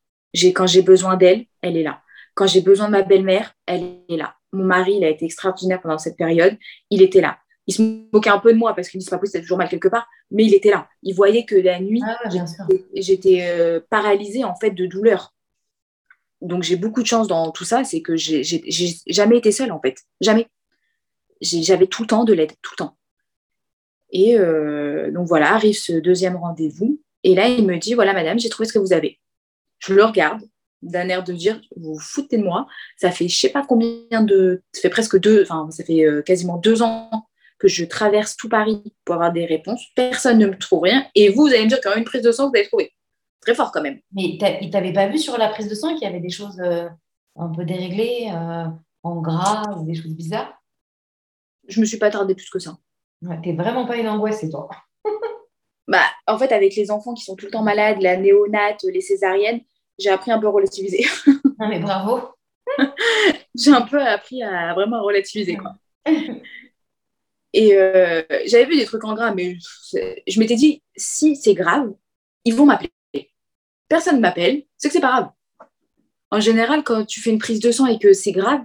[SPEAKER 3] Quand j'ai besoin d'elle, elle est là. Quand j'ai besoin de ma belle-mère, elle est là. Mon mari, il a été extraordinaire pendant cette période. Il était là. Il se moquait un peu de moi parce qu'il dit c'est pas possible, c'est toujours mal quelque part, mais il était là. Il voyait que la nuit, ah, j'étais euh, paralysée en fait de douleur. Donc j'ai beaucoup de chance dans tout ça, c'est que j'ai jamais été seule en fait, jamais. J'avais tout le temps de l'aide, tout le temps. Et euh, donc voilà, arrive ce deuxième rendez-vous. Et là, il me dit, voilà, madame, j'ai trouvé ce que vous avez. Je le regarde d'un air de dire, vous vous foutez de moi. Ça fait, je sais pas combien de, ça fait presque deux, enfin, ça fait euh, quasiment deux ans que je traverse tout Paris pour avoir des réponses. Personne ne me trouve rien. Et vous, vous allez me dire même une prise de sang, vous avez trouvé. Très fort quand même.
[SPEAKER 4] Mais il t'avait pas vu sur la prise de sang qu'il y avait des choses euh, un peu déréglées, euh, en gras ou des choses bizarres?
[SPEAKER 3] Je me suis pas tardée plus que ça.
[SPEAKER 4] Ouais, T'es vraiment pas une angoisse, c'est toi.
[SPEAKER 3] bah, en fait, avec les enfants qui sont tout le temps malades, la néonate, les césariennes, j'ai appris un peu à relativiser.
[SPEAKER 4] non, mais bravo.
[SPEAKER 3] j'ai un peu appris à vraiment relativiser. Quoi. Et euh, j'avais vu des trucs en gras, mais je m'étais dit, si c'est grave, ils vont m'appeler. Personne ne m'appelle, c'est que c'est pas grave. En général, quand tu fais une prise de sang et que c'est grave,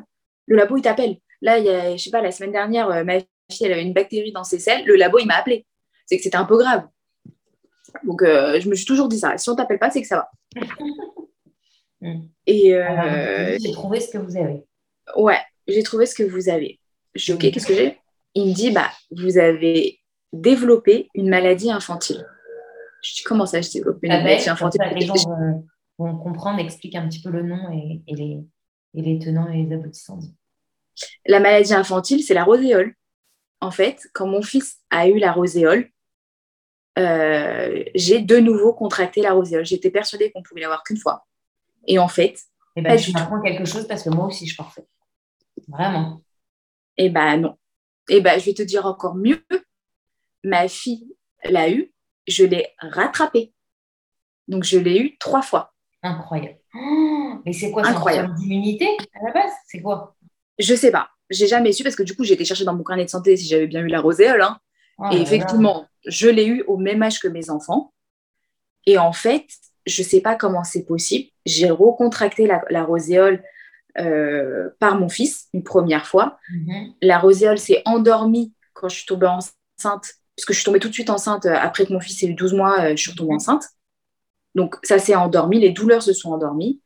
[SPEAKER 3] le labo, il t'appelle. Là, il y a, je sais pas, la semaine dernière, euh, ma fille, elle avait une bactérie dans ses selles, le labo, il m'a appelé. C'est que c'était un peu grave. Donc, euh, je me suis toujours dit ça. Si on t'appelle pas, c'est que ça va.
[SPEAKER 4] Hmm. Et euh, j'ai trouvé ce que vous avez.
[SPEAKER 3] Ouais, j'ai trouvé ce que vous avez. Je dis, ok, qu'est-ce que j'ai? Il me dit, bah, vous avez développé une maladie infantile. Je dis, comment ça, je développe une ah maladie infantile?
[SPEAKER 4] Les gens vont, comprendre, explique un petit peu le nom et, les, et les tenants et les aboutissants.
[SPEAKER 3] La maladie infantile, c'est la roséole. En fait, quand mon fils a eu la roséole, euh, j'ai de nouveau contracté la roséole. J'étais persuadée qu'on pouvait l'avoir qu'une fois. Et en fait,
[SPEAKER 4] eh ben, je m'apprends quelque chose parce que moi aussi, je parfait. Vraiment.
[SPEAKER 3] Eh ben non. Eh ben, je vais te dire encore mieux. Ma fille l'a eu, je l'ai rattrapée. Donc, je l'ai eu trois fois.
[SPEAKER 4] Incroyable. Oh, mais c'est quoi Incroyable. d'immunité à la base? C'est quoi?
[SPEAKER 3] Je sais pas. J'ai jamais su parce que du coup, j'ai été chercher dans mon carnet de santé si j'avais bien eu la roséole. Hein. Oh Et effectivement, je l'ai eu au même âge que mes enfants. Et en fait, je ne sais pas comment c'est possible. J'ai recontracté la, roséole euh, par mon fils une première fois. Mhm. La roséole s'est endormie quand je suis tombée enceinte, puisque je suis tombée tout de suite enceinte euh, après que mon fils ait eu 12 mois, euh, je suis retombée mhm. enceinte. Donc ça s'est endormi, les douleurs se sont endormies.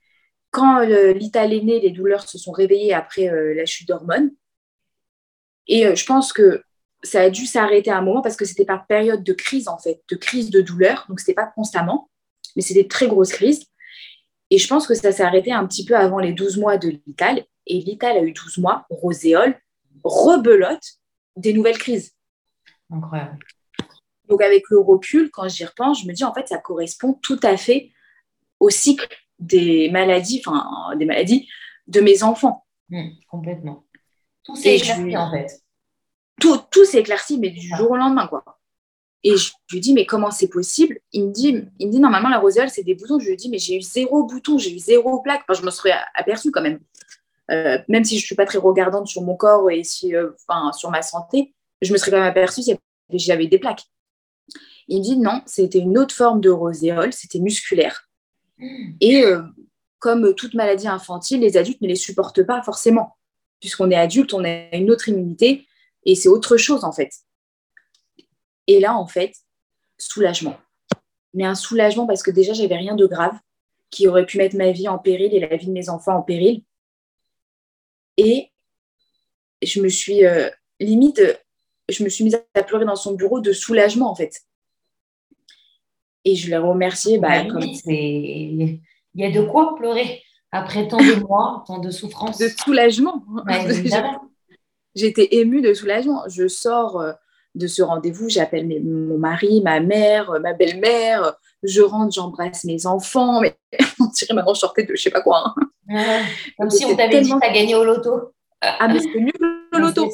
[SPEAKER 3] Quand l'Ital est né, les douleurs se sont réveillées après la chute d'hormones. Et je pense que ça a dû s'arrêter à un moment parce que c'était par période de crise, en fait, de crise de douleur. Donc, ce n'était pas constamment, mais c'était des très grosses crises. Et je pense que ça s'est arrêté un petit peu avant les 12 mois de l'Ital. Et l'Ital a eu 12 mois, roséole, rebelote, des nouvelles crises.
[SPEAKER 4] Incroyable.
[SPEAKER 3] Donc, avec le recul, quand j'y repense, je me dis, en fait, ça correspond tout à fait au cycle des maladies, enfin, des maladies de mes enfants.
[SPEAKER 4] Mmh, complètement. Tout s'est en fait
[SPEAKER 3] tout, tout s'est éclairci, mais du jour au lendemain, quoi. Et je lui dis, mais comment c'est possible? Il me, dit, il me dit, normalement, la roséole, c'est des boutons. Je lui dis, mais j'ai eu zéro bouton, j'ai eu zéro plaque. Enfin, je me serais aperçue quand même. Euh, même si je ne suis pas très regardante sur mon corps et si, euh, enfin, sur ma santé, je me serais quand même aperçue si j'avais des plaques. Il me dit, non, c'était une autre forme de roséole, c'était musculaire. Et euh, comme toute maladie infantile, les adultes ne les supportent pas forcément. Puisqu'on est adulte, on a une autre immunité et c'est autre chose, en fait. Et là, en fait, soulagement. Mais un soulagement parce que déjà, j'avais rien de grave qui aurait pu mettre ma vie en péril et la vie de mes enfants en péril. Et je me suis euh, limite, je me suis mise à pleurer dans son bureau de soulagement, en fait. Et je l'ai remercié. Bah,
[SPEAKER 4] Il y a de quoi pleurer après tant de mois, tant de souffrance.
[SPEAKER 3] De soulagement j'étais émue de soulagement. Je sors euh, de ce rendez-vous, j'appelle mon mari, ma mère, euh, ma belle-mère, je rentre, j'embrasse mes enfants. Mais on dirait maintenant je sortais de je sais pas quoi.
[SPEAKER 4] Hein. comme si on t'avait dit que tu gagné au loto.
[SPEAKER 3] Ah, mais c'est mieux que le loto.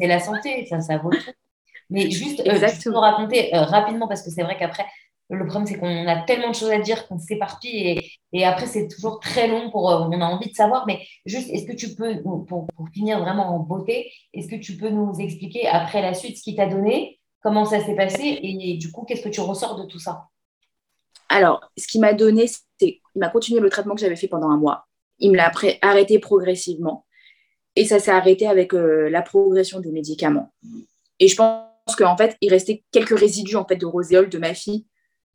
[SPEAKER 4] C'est la santé, ça, ça vaut tout. Mais juste, euh, Exactement. raconter rapidement, parce que c'est vrai qu'après, le problème, c'est qu'on a tellement de choses à dire qu'on s'éparpille et, et après, c'est toujours très long pour. Euh, on a envie de savoir, mais juste, est-ce que tu peux, pour, finir vraiment en beauté, est-ce que tu peux nous expliquer après la suite ce qu'il t'a donné, comment ça s'est passé et, du coup, qu'est-ce que tu ressors de tout ça?
[SPEAKER 3] Alors, ce qu'il m'a donné, c'est. Il m'a continué le traitement que j'avais fait pendant un mois. Il me l'a arrêté progressivement. Et ça s'est arrêté avec euh, la progression des médicaments. Et je pense qu'en fait, il restait quelques résidus en fait, de roséole de ma fille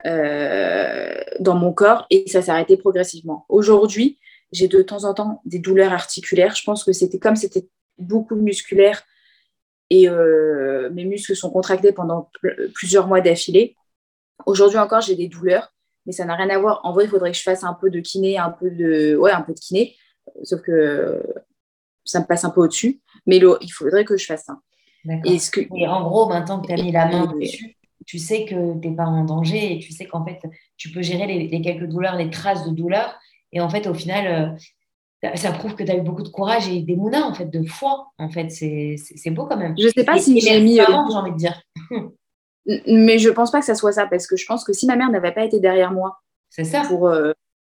[SPEAKER 3] dans mon corps et ça s'est arrêté progressivement. Aujourd'hui, j'ai de temps en temps des douleurs articulaires. Je pense que c'était comme c'était beaucoup musculaire et euh, mes muscles sont contractés pendant plusieurs mois d'affilée. Aujourd'hui encore, j'ai des douleurs, mais ça n'a rien à voir. En vrai, il faudrait que je fasse un peu de kiné, un peu de, ouais, un peu de kiné, sauf que ça me passe un peu au-dessus. Mais il faudrait que je fasse ça.
[SPEAKER 4] Et, ce que... et en gros, maintenant que tu as mis la main dessus, tu sais que tu n'es pas en danger et tu sais qu'en fait, tu peux gérer les, quelques douleurs, les traces de douleur. Et en fait, au final, euh, ça prouve que tu as eu beaucoup de courage et des mounas, en fait, de foi. En fait, c'est beau quand même.
[SPEAKER 3] Je ne sais pas si j'ai mis.
[SPEAKER 4] Euh, j'ai envie de dire.
[SPEAKER 3] Mais je pense pas que ça soit ça, parce que je pense que si ma mère n'avait pas été derrière moi
[SPEAKER 4] ça.
[SPEAKER 3] pour euh,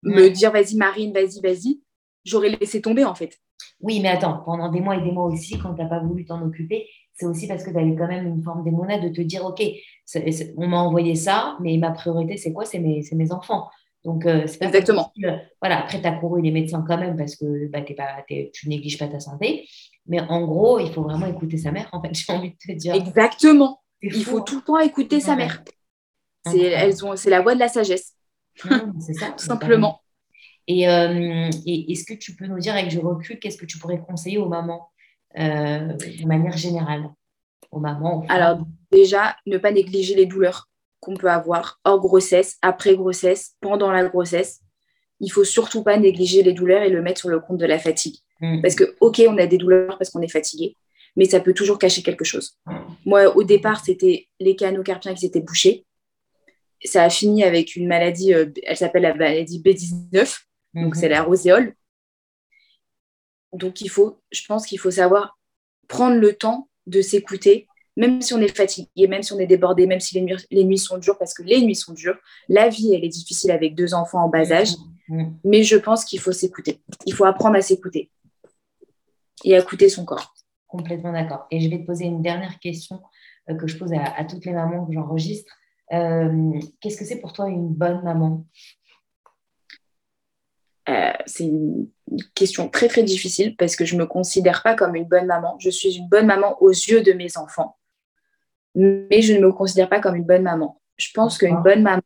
[SPEAKER 3] me dire vas-y Marine, vas-y, vas-y, j'aurais laissé tomber en fait.
[SPEAKER 4] Oui, mais attends, pendant des mois et des mois aussi, quand tu n'as pas voulu t'en occuper, c'est aussi parce que tu avais quand même une forme d'émonade de te dire, OK, on m'a envoyé ça, mais ma priorité, c'est quoi? C'est mes, enfants. Donc, euh, c'est pas
[SPEAKER 3] Exactement.
[SPEAKER 4] possible. Voilà, après, tu as couru les médecins quand même parce que bah, pas, t'es- tu négliges pas ta santé. Mais en gros, il faut vraiment écouter sa mère, en fait, j'ai envie de te dire.
[SPEAKER 3] Exactement. Il faut
[SPEAKER 4] hein.
[SPEAKER 3] tout le temps écouter sa mère. C'est,
[SPEAKER 4] Incroyable.
[SPEAKER 3] elles ont, c'est la voix de la sagesse,
[SPEAKER 4] c'est ça.
[SPEAKER 3] tout simplement.
[SPEAKER 4] Et, euh, et est-ce que tu peux nous dire, avec du recul, qu'est-ce que tu pourrais conseiller aux mamans? euh, de manière générale Aux mamans aux
[SPEAKER 3] Alors déjà, ne pas négliger les douleurs qu'on peut avoir hors grossesse, après grossesse, pendant la grossesse. Il faut surtout pas négliger les douleurs et le mettre sur le compte de la fatigue.
[SPEAKER 4] Mm.
[SPEAKER 3] Parce que, ok, on a des douleurs parce qu'on est fatigué, mais ça peut toujours cacher quelque chose. Moi, au départ, c'était les canaux carpiens qui s'étaient bouchés. Ça a fini avec une maladie, euh, elle s'appelle la maladie B19, donc
[SPEAKER 4] Mhm.
[SPEAKER 3] c'est la roséole. Donc, il faut, je pense qu'il faut savoir prendre le temps de s'écouter, même si on est fatigué, même si on est débordé, même si les nuits, les nuits sont dures, parce que les nuits sont dures. La vie, elle est difficile avec deux enfants en bas âge,
[SPEAKER 4] Mm.
[SPEAKER 3] mais je pense qu'il faut s'écouter. Il faut apprendre à s'écouter et à écouter son corps.
[SPEAKER 4] Complètement d'accord. Et je vais te poser une dernière question euh, que je pose à, à toutes les mamans que j'enregistre. Euh, Qu'est-ce que c'est pour toi une bonne maman?
[SPEAKER 3] Euh, c'est une question très très difficile parce que je ne me considère pas comme une bonne maman. Je suis une bonne maman aux yeux de mes enfants, mais je ne me considère pas comme une bonne maman. Je pense qu'une bonne maman,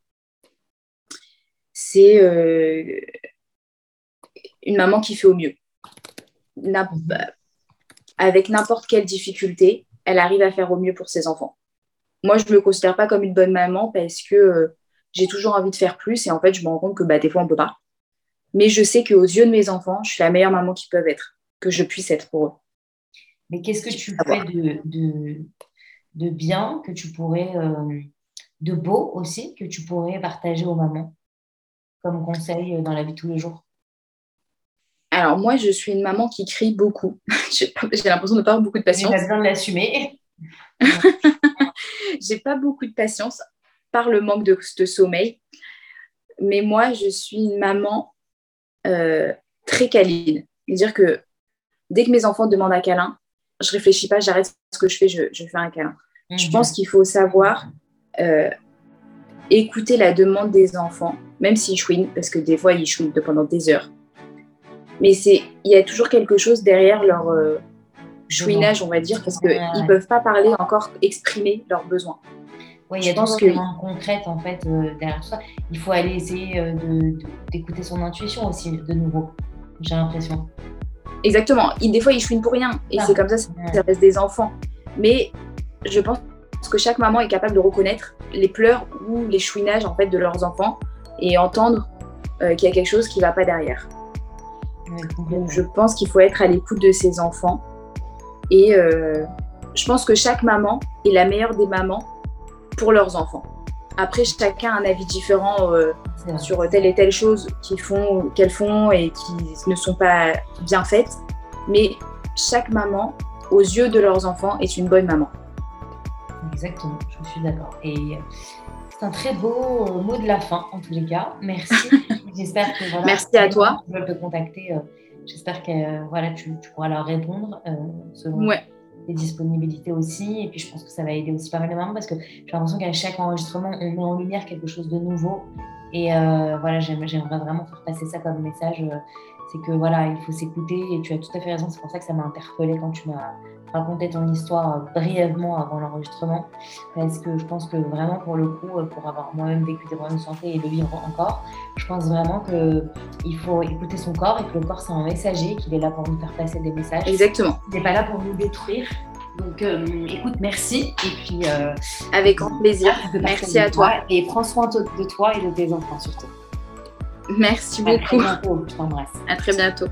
[SPEAKER 3] c'est euh, une maman qui fait au mieux. N'im- Avec n'importe quelle difficulté, elle arrive à faire au mieux pour ses enfants. Moi, je ne me considère pas comme une bonne maman parce que euh, j'ai toujours envie de faire plus et en fait, je me rends compte que bah, des fois, on ne peut pas. Mais je sais qu'aux yeux de mes enfants, je suis la meilleure maman qu'ils peuvent être, que je puisse être pour eux.
[SPEAKER 4] Mais qu'est-ce que tu fais de, de, de bien, que tu pourrais, euh, de beau aussi, que tu pourrais partager aux mamans comme conseil euh, dans la vie de tous les jours?
[SPEAKER 3] Alors moi, je suis une maman qui crie beaucoup. j'ai l'impression de ne pas avoir beaucoup de
[SPEAKER 4] Tu
[SPEAKER 3] patience.
[SPEAKER 4] as besoin de l'assumer.
[SPEAKER 3] J'ai pas beaucoup de patience par le manque de, de sommeil. Mais moi, je suis une maman euh, très câline. C'est-à-dire que dès que mes enfants demandent un câlin, je réfléchis pas, j'arrête ce que je fais, je, je fais un câlin. Je
[SPEAKER 4] Mhm.
[SPEAKER 3] pense qu'il faut savoir euh, écouter la demande des enfants, même s'ils chouinent, parce que des fois ils chouinent pendant des heures. Mais il y a toujours quelque chose derrière leur euh, chouinage, on va dire, parce qu'ils
[SPEAKER 4] Ouais, ouais.
[SPEAKER 3] ne peuvent pas parler encore, exprimer leurs besoins.
[SPEAKER 4] Oui, il y a
[SPEAKER 3] que-
[SPEAKER 4] des demandes concrètes en fait euh, derrière tout ça. Il faut aller essayer euh, d'écouter son intuition aussi de nouveau. J'ai l'impression.
[SPEAKER 3] Exactement. Des fois, ils chouinent pour rien. Et
[SPEAKER 4] Ah.
[SPEAKER 3] c'est comme ça, ça ça reste des enfants. Mais je pense que chaque maman est capable de reconnaître les pleurs ou les chouinages en fait, de leurs enfants et entendre euh, qu'il y a quelque chose qui ne va pas derrière. Donc, je pense qu'il faut être à l'écoute de ses enfants. Et euh, je pense que chaque maman est la meilleure des mamans pour leurs enfants. Après, chacun a un avis différent euh, sur telle et telle chose qu'ils font, qu'elles font et qui ne sont pas bien faites. Mais chaque maman, aux yeux de leurs enfants, est une bonne maman.
[SPEAKER 4] Exactement, je suis d'accord. Et euh, c'est un très beau euh, mot de la fin, en tous les cas. Merci. J'espère que voilà.
[SPEAKER 3] Merci à toi.
[SPEAKER 4] Je vais te contacter. euh, J'espère que euh, voilà, tu, tu pourras leur répondre selon
[SPEAKER 3] Ouais.
[SPEAKER 4] Tes disponibilités aussi. Et puis je pense que ça va aider aussi pas mal de mamans parce que j'ai l'impression qu'à chaque enregistrement, on met en lumière quelque chose de nouveau. Et euh, voilà, j'aime- j'aimerais vraiment faire passer ça comme message. euh, c'est que voilà, il faut s'écouter et tu as tout à fait raison. C'est pour ça que ça m'a interpellée quand tu m'as raconté ton histoire euh, brièvement avant l'enregistrement. Parce que je pense que vraiment, pour le coup, euh, pour avoir moi-même vécu des problèmes de santé et le vivre encore, je pense vraiment qu'il faut écouter son corps et que le corps, c'est un messager, qu'il est là pour nous faire passer des messages.
[SPEAKER 3] Exactement.
[SPEAKER 4] Il n'est pas là pour nous détruire. Donc, euh, écoute, merci. Et puis, euh,
[SPEAKER 3] Avec grand plaisir. Merci à toi.
[SPEAKER 4] Et prends soin de toi et de tes enfants surtout.
[SPEAKER 3] Merci
[SPEAKER 4] À très
[SPEAKER 3] beaucoup.
[SPEAKER 4] bientôt. Je t'embrasse.
[SPEAKER 3] À très bientôt.